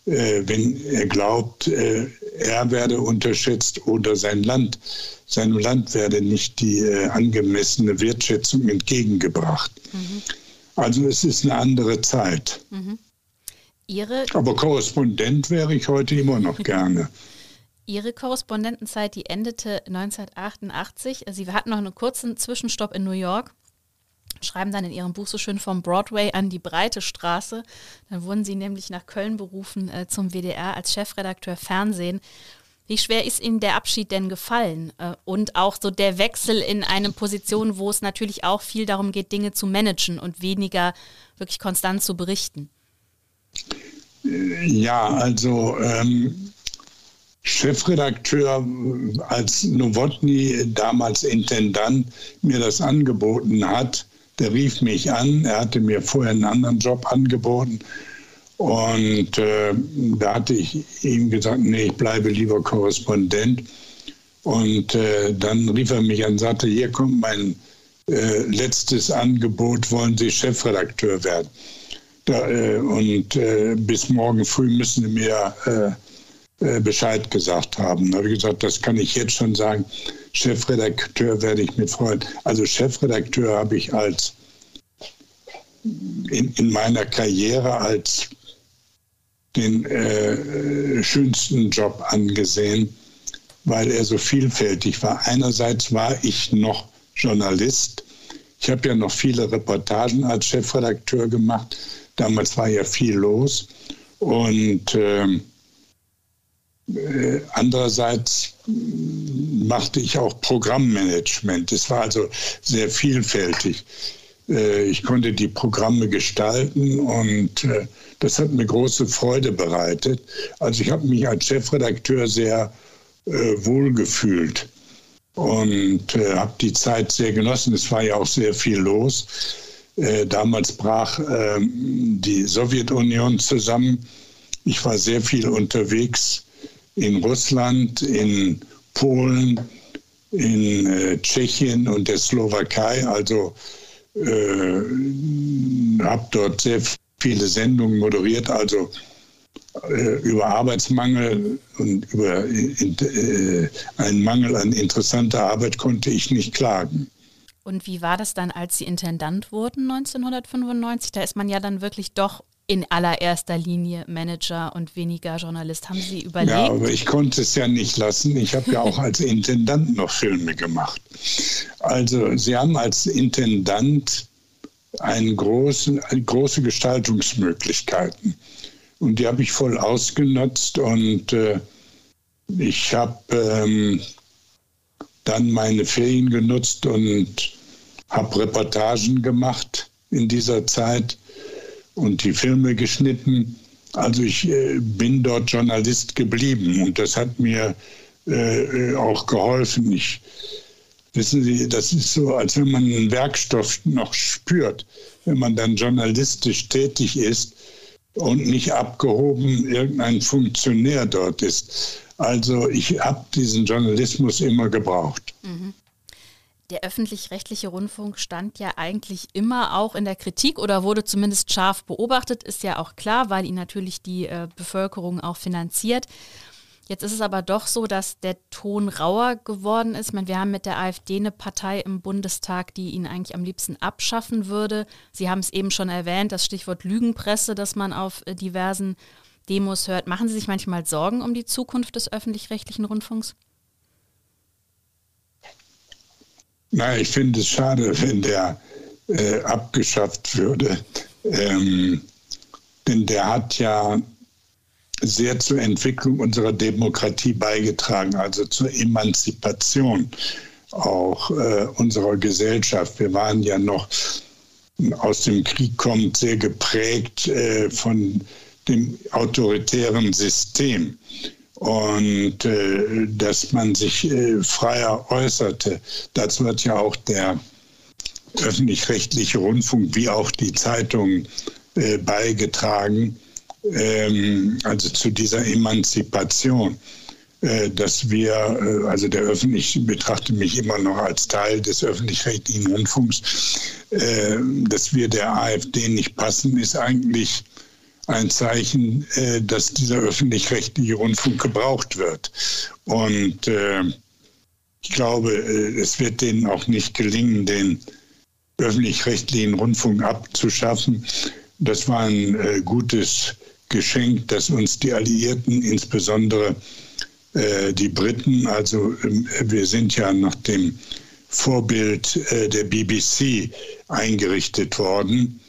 äh, wenn er glaubt, äh, er werde unterschätzt oder sein Land, seinem Land werde nicht die äh, angemessene Wertschätzung entgegengebracht. Mhm. Also es ist eine andere Zeit. Mhm. Ihre Aber Korrespondent wäre ich heute immer noch [laughs] gerne. Ihre Korrespondentenzeit, die endete 1988. Sie hatten noch einen kurzen Zwischenstopp in New York schreiben dann in ihrem Buch so schön vom Broadway an die breite Straße. Dann wurden sie nämlich nach Köln berufen äh, zum WDR als Chefredakteur Fernsehen. Wie schwer ist Ihnen der Abschied denn gefallen? Äh, und auch so der Wechsel in eine Position, wo es natürlich auch viel darum geht, Dinge zu managen und weniger wirklich konstant zu berichten? Ja, also ähm, Chefredakteur als Nowotny, damals Intendant, mir das angeboten hat, der rief mich an, er hatte mir vorher einen anderen Job angeboten. Und äh, da hatte ich ihm gesagt, nee, ich bleibe lieber Korrespondent. Und äh, dann rief er mich an und sagte, hier kommt mein äh, letztes Angebot, wollen Sie Chefredakteur werden? Da, äh, und äh, bis morgen früh müssen Sie mir äh, Bescheid gesagt haben. Da habe ich gesagt, das kann ich jetzt schon sagen. Chefredakteur werde ich mit freuen. Also Chefredakteur habe ich als in, in meiner Karriere als den äh, schönsten Job angesehen, weil er so vielfältig war. Einerseits war ich noch Journalist. Ich habe ja noch viele Reportagen als Chefredakteur gemacht. Damals war ja viel los. Und äh, andererseits machte ich auch Programmmanagement. Es war also sehr vielfältig. Äh, ich konnte die Programme gestalten und äh, das hat mir große Freude bereitet. Also ich habe mich als Chefredakteur sehr wohl gefühlt und habe die Zeit sehr genossen. Es war ja auch sehr viel los. Damals brach ähm, die Sowjetunion zusammen. Ich war sehr viel unterwegs in Russland, in Polen, in äh, Tschechien und der Slowakei. Also äh, habe dort sehr viele Sendungen moderiert, also äh, über Arbeitsmangel und über äh, einen Mangel an interessanter Arbeit konnte ich nicht klagen. Und wie war das dann, als Sie Intendant wurden 1995? Da ist man ja dann wirklich doch in allererster Linie Manager und weniger Journalist. Haben Sie überlegt? Ja, aber ich konnte es ja nicht lassen. Ich habe ja auch als Intendant noch Filme gemacht. Also Sie haben als Intendant einen großen, große Gestaltungsmöglichkeiten. Und die habe ich voll ausgenutzt und äh, ich habe ähm, dann meine Ferien genutzt und habe Reportagen gemacht in dieser Zeit und die Filme geschnitten. Also ich äh, bin dort Journalist geblieben und das hat mir äh, auch geholfen. Ich, wissen Sie, das ist so, als wenn man einen Werkstoff noch spürt, wenn man dann journalistisch tätig ist und nicht abgehoben irgendein Funktionär dort ist. Also ich habe diesen Journalismus immer gebraucht. Mhm. Der öffentlich-rechtliche Rundfunk stand ja eigentlich immer auch in der Kritik oder wurde zumindest scharf beobachtet, ist ja auch klar, weil ihn natürlich die äh, Bevölkerung auch finanziert. Jetzt ist es aber doch so, dass der Ton rauer geworden ist. Ich meine, wir haben mit der AfD eine Partei im Bundestag, die ihn eigentlich am liebsten abschaffen würde. Sie haben es eben schon erwähnt, das Stichwort Lügenpresse, das man auf äh, diversen Demos hört. Machen Sie sich manchmal Sorgen um die Zukunft des öffentlich-rechtlichen Rundfunks? Na, ich finde es schade, wenn der äh, abgeschafft würde. Ähm, denn der hat ja sehr zur Entwicklung unserer Demokratie beigetragen, also zur Emanzipation auch äh, unserer Gesellschaft. Wir waren ja noch aus dem Krieg kommt sehr geprägt äh, von dem autoritären System und äh, dass man sich äh, freier äußerte. Dazu hat ja auch der öffentlich-rechtliche Rundfunk wie auch die Zeitungen äh, beigetragen, ähm, also zu dieser Emanzipation, äh, dass wir, äh, also der öffentliche, betrachte mich immer noch als Teil des öffentlich-rechtlichen Rundfunks, äh, dass wir der AfD nicht passen, ist eigentlich ein Zeichen, äh, dass dieser öffentlich-rechtliche Rundfunk gebraucht wird. Und äh, ich glaube, äh, es wird denen auch nicht gelingen, den öffentlich-rechtlichen Rundfunk abzuschaffen. Das war ein äh, gutes Geschenk, das uns die Alliierten, insbesondere äh, die Briten, also ähm, wir sind ja nach dem Vorbild äh, der BBC eingerichtet worden,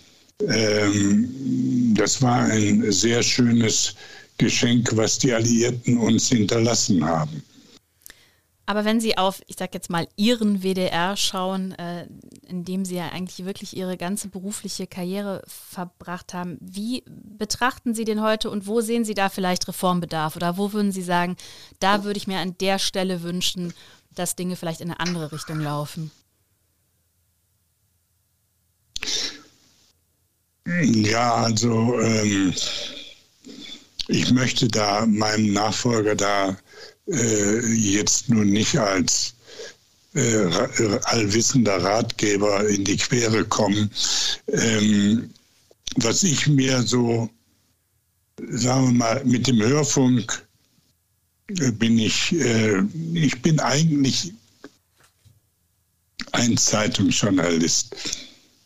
ähm, das war ein sehr schönes Geschenk, was die Alliierten uns hinterlassen haben. Aber wenn Sie auf, ich sag jetzt mal, Ihren WDR schauen, äh, in dem Sie ja eigentlich wirklich Ihre ganze berufliche Karriere verbracht haben, wie betrachten Sie den heute und wo sehen Sie da vielleicht Reformbedarf? Oder wo würden Sie sagen, da würde ich mir an der Stelle wünschen, dass Dinge vielleicht in eine andere Richtung laufen? Ja, also ähm, ich möchte da meinem Nachfolger da äh, jetzt nun nicht als äh, allwissender Ratgeber in die Quere kommen. Ähm, was ich mir so, sagen wir mal, mit dem Hörfunk äh, bin ich, äh, ich bin eigentlich ein Zeitungsjournalist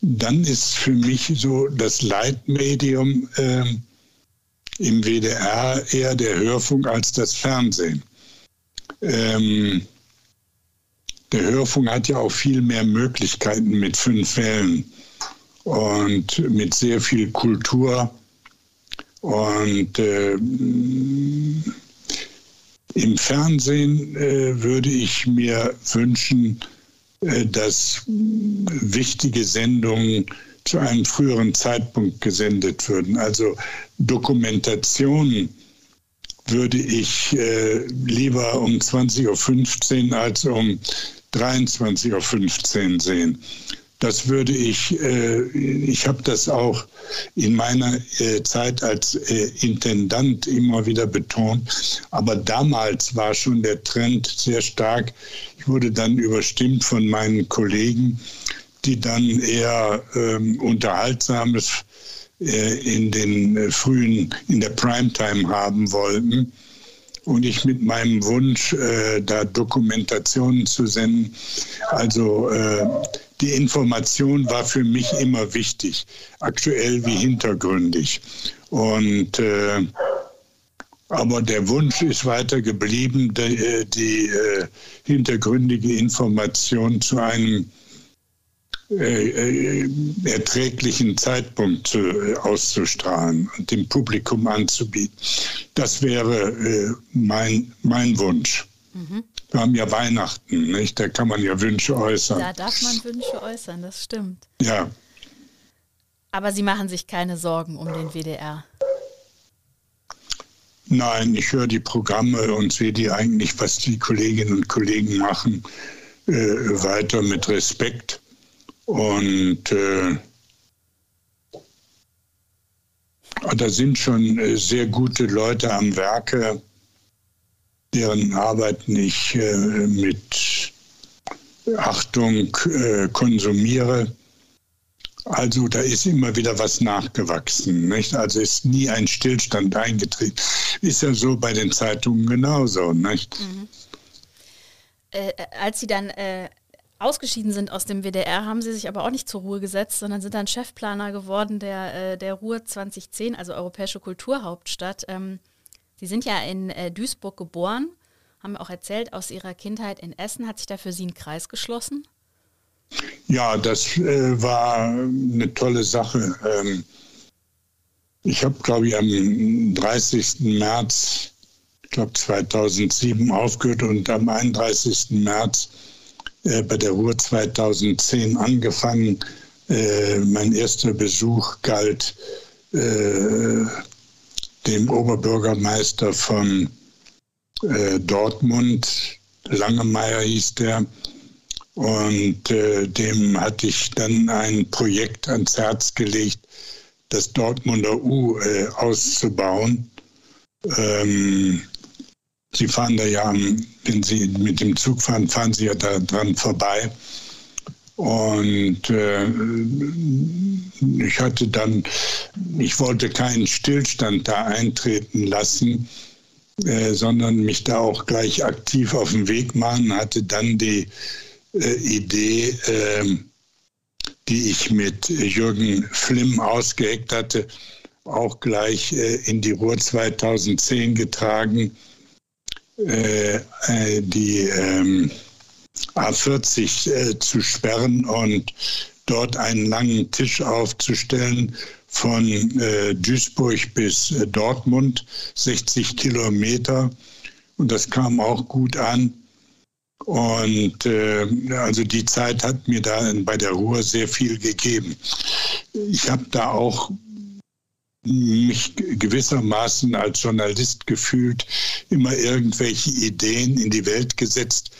dann ist für mich so das Leitmedium äh, im WDR eher der Hörfunk als das Fernsehen. Ähm, der Hörfunk hat ja auch viel mehr Möglichkeiten mit fünf Wellen und mit sehr viel Kultur. Und äh, im Fernsehen äh, würde ich mir wünschen, dass wichtige Sendungen zu einem früheren Zeitpunkt gesendet würden. Also Dokumentationen würde ich äh, lieber um 20.15 Uhr als um 23.15 Uhr sehen. Das würde ich, äh, ich habe das auch in meiner äh, Zeit als Intendant immer wieder betont. Aber damals war schon der Trend sehr stark. Ich wurde dann überstimmt von meinen Kollegen, die dann eher ähm, unterhaltsames äh, in den äh, frühen, in der Primetime haben wollten. Und ich mit meinem Wunsch, äh, da Dokumentationen zu senden, also äh, die Information war für mich immer wichtig, aktuell wie hintergründig. Und äh, aber der Wunsch ist weiter geblieben, die, äh, die äh, hintergründige Information zu einem äh, äh erträglichen Zeitpunkt zu, äh, auszustrahlen und dem Publikum anzubieten. Das wäre mein, mein Wunsch. Mhm. Wir haben ja Weihnachten, nicht? da kann man ja Wünsche äußern. Da darf man Wünsche äußern, das stimmt. Ja. Aber Sie machen sich keine Sorgen um den WDR. Nein, ich höre die Programme und sehe die eigentlich, was die Kolleginnen und Kollegen machen, äh, weiter mit Respekt. Und äh, da sind schon äh, sehr gute Leute am Werke, deren Arbeiten ich äh, mit Achtung äh, konsumiere. Also da ist immer wieder was nachgewachsen. Nicht? Also ist nie ein Stillstand eingetreten. Ist ja so bei den Zeitungen genauso. Nicht? Mhm. Äh, als Sie dann äh, ausgeschieden sind aus dem WDR, haben Sie sich aber auch nicht zur Ruhe gesetzt, sondern sind dann Chefplaner geworden der, äh, der Ruhr 2010, also Europäische Kulturhauptstadt. Ähm, Sie sind ja in äh, Duisburg geboren, haben auch erzählt, aus Ihrer Kindheit in Essen hat sich da für Sie ein Kreis geschlossen. Ja, das äh, war eine tolle Sache. Ähm, ich habe, glaube ich, am 30. März, ich glaube 2007 aufgehört und am 31. März äh, bei der Ruhr 2010 angefangen. Äh, mein erster Besuch galt äh, dem Oberbürgermeister von äh, Dortmund, Langemeier hieß der, und äh, dem hatte ich dann ein Projekt ans Herz gelegt, das Dortmunder U äh, auszubauen. Ähm, Sie fahren da ja, wenn Sie mit dem Zug fahren, fahren Sie ja da dran vorbei. Und äh, ich hatte dann, ich wollte keinen Stillstand da eintreten lassen, äh, sondern mich da auch gleich aktiv auf den Weg machen, hatte dann die Idee, äh, die ich mit Jürgen Flimm ausgeheckt hatte, auch gleich äh, in die Ruhr 2010 getragen, äh, äh, die ähm, A40 zu sperren und dort einen langen Tisch aufzustellen von Duisburg bis Dortmund, 60 Kilometer. Und das kam auch gut an. Und äh, also die Zeit hat mir da bei der Ruhr sehr viel gegeben. Ich habe da auch mich gewissermaßen als Journalist gefühlt, immer irgendwelche Ideen in die Welt gesetzt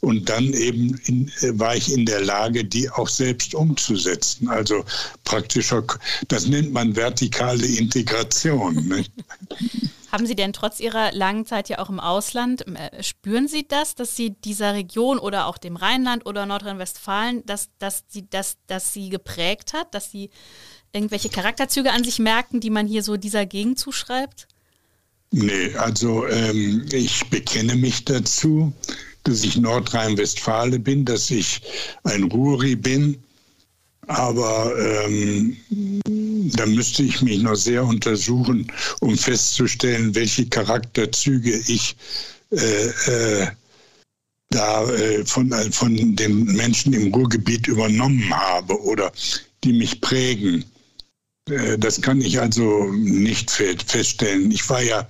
und dann eben in, war ich in der Lage, die auch selbst umzusetzen. Also praktischer, das nennt man vertikale Integration. [laughs] Haben Sie denn trotz Ihrer langen Zeit ja auch im Ausland, äh, spüren Sie das, dass Sie dieser Region oder auch dem Rheinland oder Nordrhein-Westfalen, dass, dass, sie, dass, dass sie geprägt hat, dass Sie irgendwelche Charakterzüge an sich merken, die man hier so dieser Gegend zuschreibt? Nee, also ähm, ich bekenne mich dazu, dass ich Nordrhein-Westfale bin, dass ich ein Ruri bin aber ähm, da müsste ich mich noch sehr untersuchen, um festzustellen, welche Charakterzüge ich äh, äh, da äh, von, äh, von den Menschen im Ruhrgebiet übernommen habe oder die mich prägen. Äh, das kann ich also nicht feststellen. Ich war ja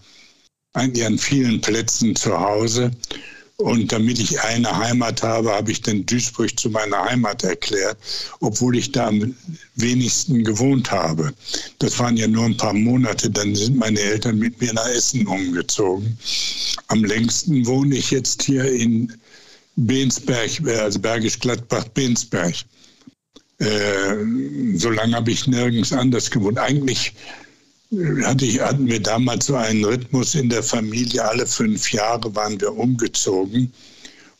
eigentlich an vielen Plätzen zu Hause und damit ich eine Heimat habe, habe ich den Duisburg zu meiner Heimat erklärt, obwohl ich da am wenigsten gewohnt habe. Das waren ja nur ein paar Monate, dann sind meine Eltern mit mir nach Essen umgezogen. Am längsten wohne ich jetzt hier in Bensberg, also Bergisch Gladbach-Bensberg. Äh, so lange habe ich nirgends anders gewohnt. Eigentlich hatte ich, hatten wir damals so einen Rhythmus in der Familie. Alle fünf Jahre waren wir umgezogen.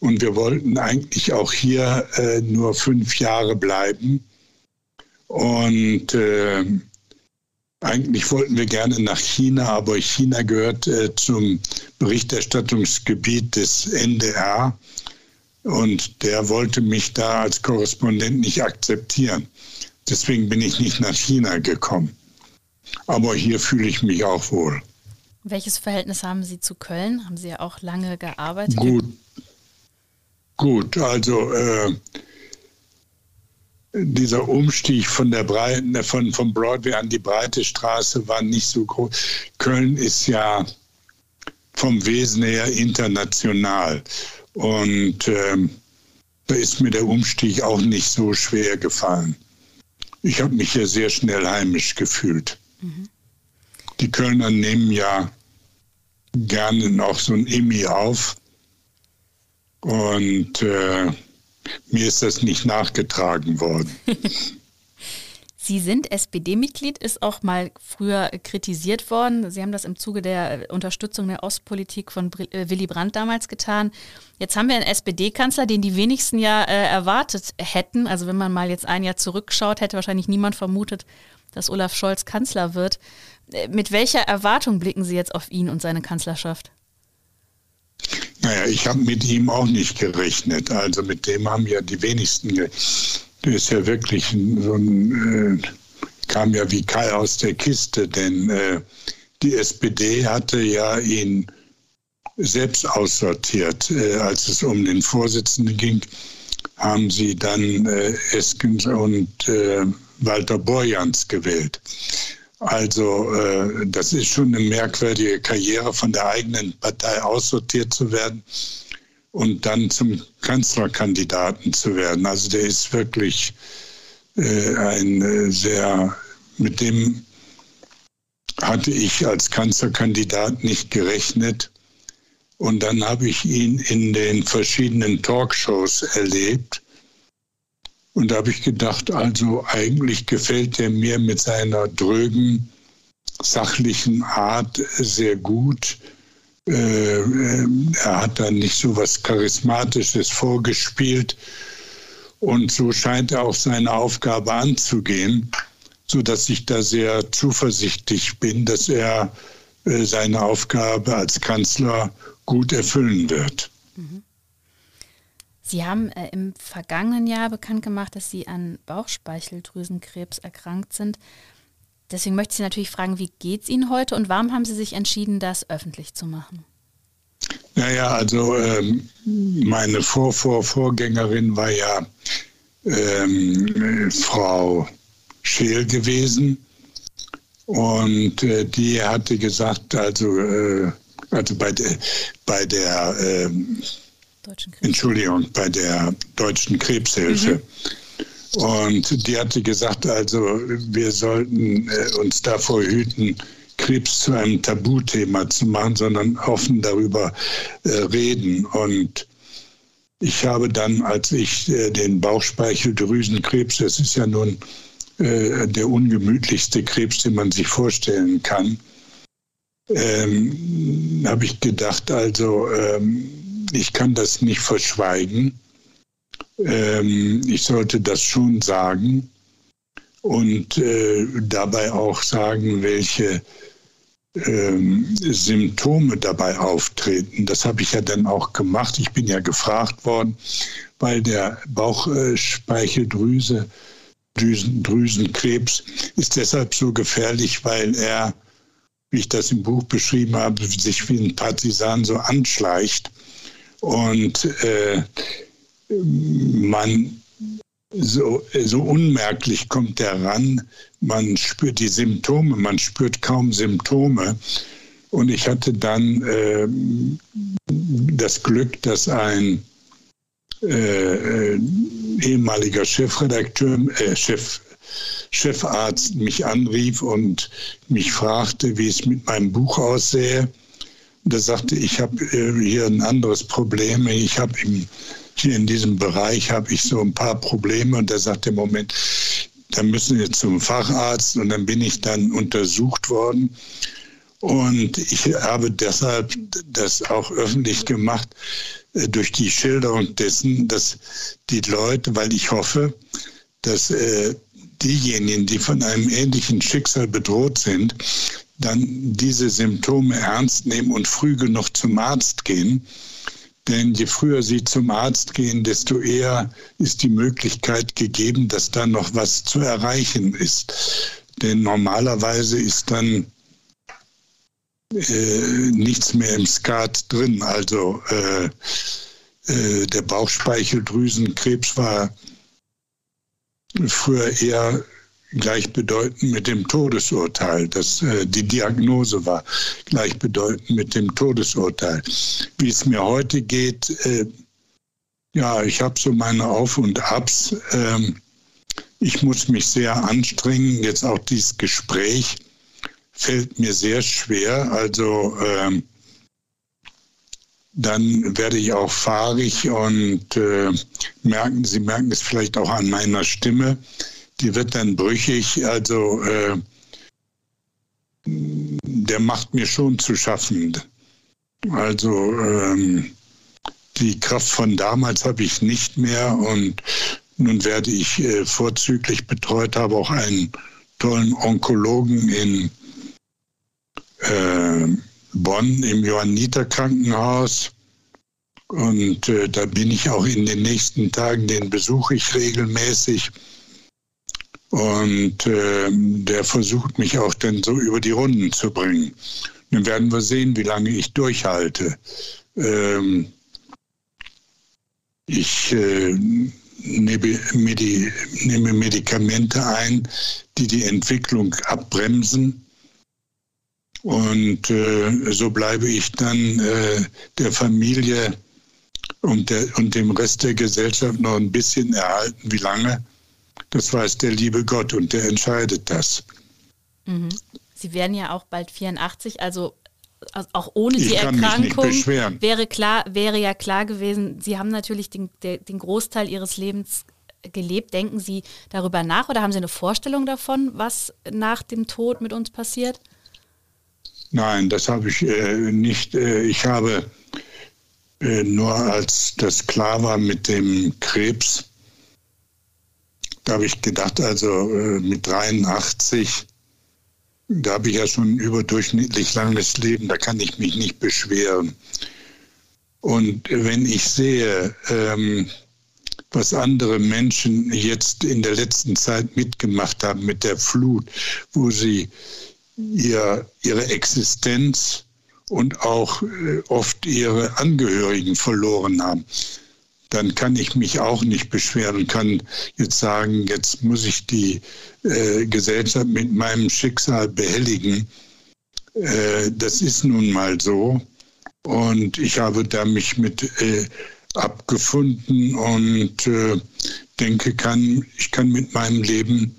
Und wir wollten eigentlich auch hier äh, nur fünf Jahre bleiben. Und äh, eigentlich wollten wir gerne nach China, aber China gehört äh, zum Berichterstattungsgebiet des NDR. Und der wollte mich da als Korrespondent nicht akzeptieren. Deswegen bin ich nicht nach China gekommen. Aber hier fühle ich mich auch wohl. Welches Verhältnis haben Sie zu Köln? Haben Sie ja auch lange gearbeitet? Gut, gut. Also äh, dieser Umstieg von der Breiten, von, von Broadway an die breite Straße war nicht so groß. Köln ist ja vom Wesen her international. Und ähm, da ist mir der Umstieg auch nicht so schwer gefallen. Ich habe mich ja sehr schnell heimisch gefühlt. Die Kölner nehmen ja gerne noch so ein Immi auf. Und äh, mir ist das nicht nachgetragen worden. [laughs] Sie sind SPD-Mitglied, ist auch mal früher kritisiert worden. Sie haben das im Zuge der Unterstützung der Ostpolitik von äh, Willy Brandt damals getan. Jetzt haben wir einen SPD-Kanzler, den die wenigsten ja äh, erwartet hätten. Also wenn man mal jetzt ein Jahr zurückschaut, hätte wahrscheinlich niemand vermutet, dass Olaf Scholz Kanzler wird. Äh, mit welcher Erwartung blicken Sie jetzt auf ihn und seine Kanzlerschaft? Naja, ich habe mit ihm auch nicht gerechnet. Also mit dem haben ja die wenigsten. Der ist ja wirklich so ein, äh, kam ja wie Kai aus der Kiste, denn äh, die SPD hatte ja ihn selbst aussortiert. Äh, als es um den Vorsitzenden ging, haben sie dann äh, Eskens und äh, Walter Borjans gewählt. Also äh, das ist schon eine merkwürdige Karriere, von der eigenen Partei aussortiert zu werden und dann zum Kanzlerkandidaten zu werden. Also der ist wirklich äh, ein äh, sehr, mit dem hatte ich als Kanzlerkandidat nicht gerechnet. Und dann habe ich ihn in den verschiedenen Talkshows erlebt. Und da habe ich gedacht, also eigentlich gefällt er mir mit seiner drögen, sachlichen Art sehr gut. Äh, er hat dann nicht so was Charismatisches vorgespielt. Und so scheint er auch seine Aufgabe anzugehen, sodass ich da sehr zuversichtlich bin, dass er äh, seine Aufgabe als Kanzler gut erfüllen wird. Mhm. Sie haben äh, im vergangenen Jahr bekannt gemacht, dass Sie an Bauchspeicheldrüsenkrebs erkrankt sind. Deswegen möchte ich Sie natürlich fragen, wie geht es Ihnen heute und warum haben Sie sich entschieden, das öffentlich zu machen? Naja, also ähm, meine Vor -Vor Vorgängerin war ja ähm, Frau Scheel gewesen und äh, die hatte gesagt, also, äh, also bei, de, bei der ähm, Entschuldigung, bei der Deutschen Krebshilfe. Mhm. Und die hatte gesagt, also wir sollten äh, uns davor hüten, Krebs zu einem Tabuthema zu machen, sondern offen darüber äh, reden. Und ich habe dann, als ich äh, den Bauchspeicheldrüsenkrebs, das ist ja nun der ungemütlichste Krebs, den man sich vorstellen kann, ähm, habe ich gedacht, also ähm, ich kann das nicht verschweigen. Ähm, ich sollte das schon sagen und äh, dabei auch sagen, welche ähm, Symptome dabei auftreten. Das habe ich ja dann auch gemacht. Ich bin ja gefragt worden, weil der Bauchspeicheldrüse Drüsen, Drüsenkrebs ist deshalb so gefährlich, weil er, wie ich das im Buch beschrieben habe, sich wie ein Partisan so anschleicht und äh, man so, so unmerklich kommt der ran, man spürt die Symptome, man spürt kaum Symptome. Und ich hatte dann äh, das Glück, dass ein äh, äh ehemaliger Chefredakteur, äh, Chef, Chefarzt mich anrief und mich fragte, wie es mit meinem Buch aussähe der sagte, ich habe äh, hier ein anderes Problem. Ich habe hier in diesem Bereich habe ich so ein paar Probleme und er sagte, Moment, da müssen wir zum Facharzt und dann bin ich dann untersucht worden. Und ich habe deshalb das auch öffentlich gemacht, äh, durch die Schilderung dessen, dass die Leute, weil ich hoffe, dass äh, diejenigen, die von einem ähnlichen Schicksal bedroht sind, dann diese Symptome ernst nehmen und früh genug zum Arzt gehen. Denn je früher sie zum Arzt gehen, desto eher ist die Möglichkeit gegeben, dass da noch was zu erreichen ist. Denn normalerweise ist dann äh, nichts mehr im Skat drin. Also äh, äh, der Bauchspeicheldrüsenkrebs war früher eher gleichbedeutend mit dem Todesurteil. Das, äh, die Diagnose war gleichbedeutend mit dem Todesurteil. Wie es mir heute geht, äh, ja, ich habe so meine Auf und Abs. Ähm, ich muss mich sehr anstrengen. Jetzt auch dieses Gespräch fällt mir sehr schwer. Also ähm, dann werde ich auch fahrig und äh, merken, Sie merken es vielleicht auch an meiner Stimme, die wird dann brüchig. Also äh, der macht mir schon zu schaffen. Also ähm, die Kraft von damals habe ich nicht mehr und nun werde ich äh, vorzüglich betreut, habe auch einen tollen Onkologen in äh, Bonn im Johanniter Krankenhaus. Und äh, da bin ich auch in den nächsten Tagen, den besuche ich regelmäßig. Und äh, der versucht mich auch dann so über die Runden zu bringen. Dann werden wir sehen, wie lange ich durchhalte. Ähm, ich äh, nehme, Medi nehme Medikamente ein, die die Entwicklung abbremsen. Und äh, so bleibe ich dann äh, der Familie und dem Rest der Gesellschaft noch ein bisschen erhalten. Wie lange? Das weiß der liebe Gott und der entscheidet das. Mhm. Sie werden ja auch bald 84, also auch ohne die Erkrankung wäre klar, wäre ja klar gewesen, Sie haben natürlich den, den Großteil Ihres Lebens gelebt. Denken Sie darüber nach oder haben Sie eine Vorstellung davon, was nach dem Tod mit uns passiert? Nein, das habe ich äh, nicht. Äh, ich habe äh, nur als das klar war mit dem Krebs, da habe ich gedacht, also äh, mit 83, da habe ich ja schon ein überdurchschnittlich langes Leben, da kann ich mich nicht beschweren. Und wenn ich sehe, ähm, was andere Menschen jetzt in der letzten Zeit mitgemacht haben mit der Flut, wo sie ihr, ihre Existenz und auch äh, oft ihre Angehörigen verloren haben, dann kann ich mich auch nicht beschweren, kann jetzt sagen, jetzt muss ich die äh, Gesellschaft mit meinem Schicksal behelligen. Äh, das ist nun mal so. Und ich habe da mich mit äh, abgefunden und äh, denke, kann, ich kann mit meinem Leben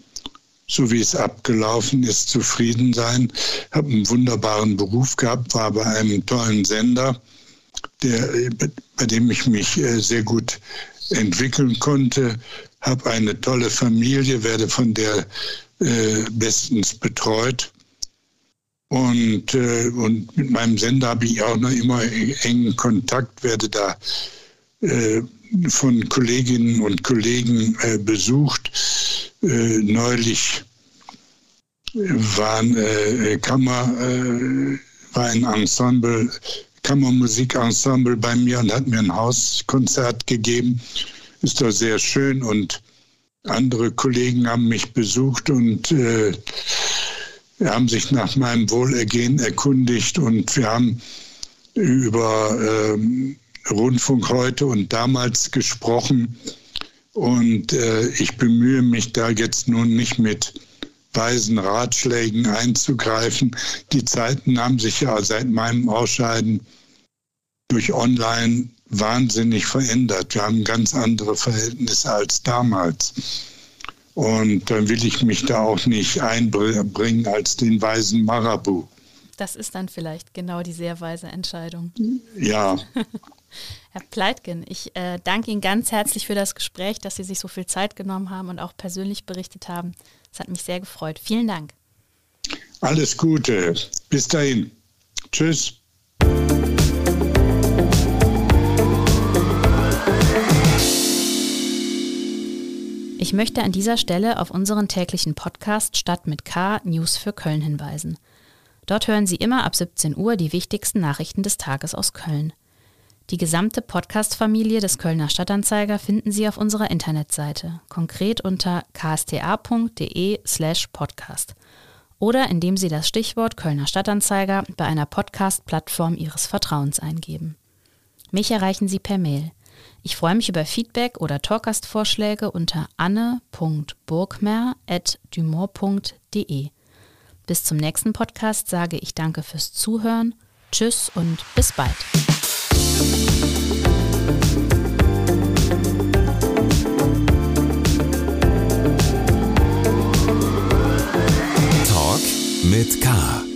so wie es abgelaufen ist, zufrieden sein. Ich habe einen wunderbaren Beruf gehabt, war bei einem tollen Sender, der, bei dem ich mich äh, sehr gut entwickeln konnte, habe eine tolle Familie, werde von der äh, bestens betreut. Und, äh, und mit meinem Sender habe ich auch noch immer engen Kontakt, werde da von Kolleginnen und Kollegen besucht. Neulich waren Kammer, war ein Ensemble, Kammermusikensemble bei mir und hat mir ein Hauskonzert gegeben. Ist doch sehr schön und andere Kollegen haben mich besucht und äh, haben sich nach meinem Wohlergehen erkundigt und wir haben über ähm, Rundfunk heute und damals gesprochen. Und äh, ich bemühe mich da jetzt nun nicht mit weisen Ratschlägen einzugreifen. Die Zeiten haben sich ja seit meinem Ausscheiden durch Online wahnsinnig verändert. Wir haben ganz andere Verhältnisse als damals. Und dann will ich mich da auch nicht einbringen als den weisen Marabu. Das ist dann vielleicht genau die sehr weise Entscheidung. Ja. [laughs] Herr Pleitgen, ich äh, danke Ihnen ganz herzlich für das Gespräch, dass Sie sich so viel Zeit genommen haben und auch persönlich berichtet haben. Es hat mich sehr gefreut. Vielen Dank. Alles Gute. Bis dahin. Tschüss. Ich möchte an dieser Stelle auf unseren täglichen Podcast Stadt mit K News für Köln hinweisen. Dort hören Sie immer ab 17 Uhr die wichtigsten Nachrichten des Tages aus Köln. Die gesamte Podcast-Familie des Kölner Stadtanzeiger finden Sie auf unserer Internetseite, konkret unter ksta.de slash podcast oder indem Sie das Stichwort Kölner Stadtanzeiger bei einer Podcast-Plattform Ihres Vertrauens eingeben. Mich erreichen Sie per Mail. Ich freue mich über Feedback oder Talkgastvorschläge unter anne.burgmer.dumont.de. Bis zum nächsten Podcast sage ich danke fürs Zuhören, tschüss und bis bald. Talk mit K.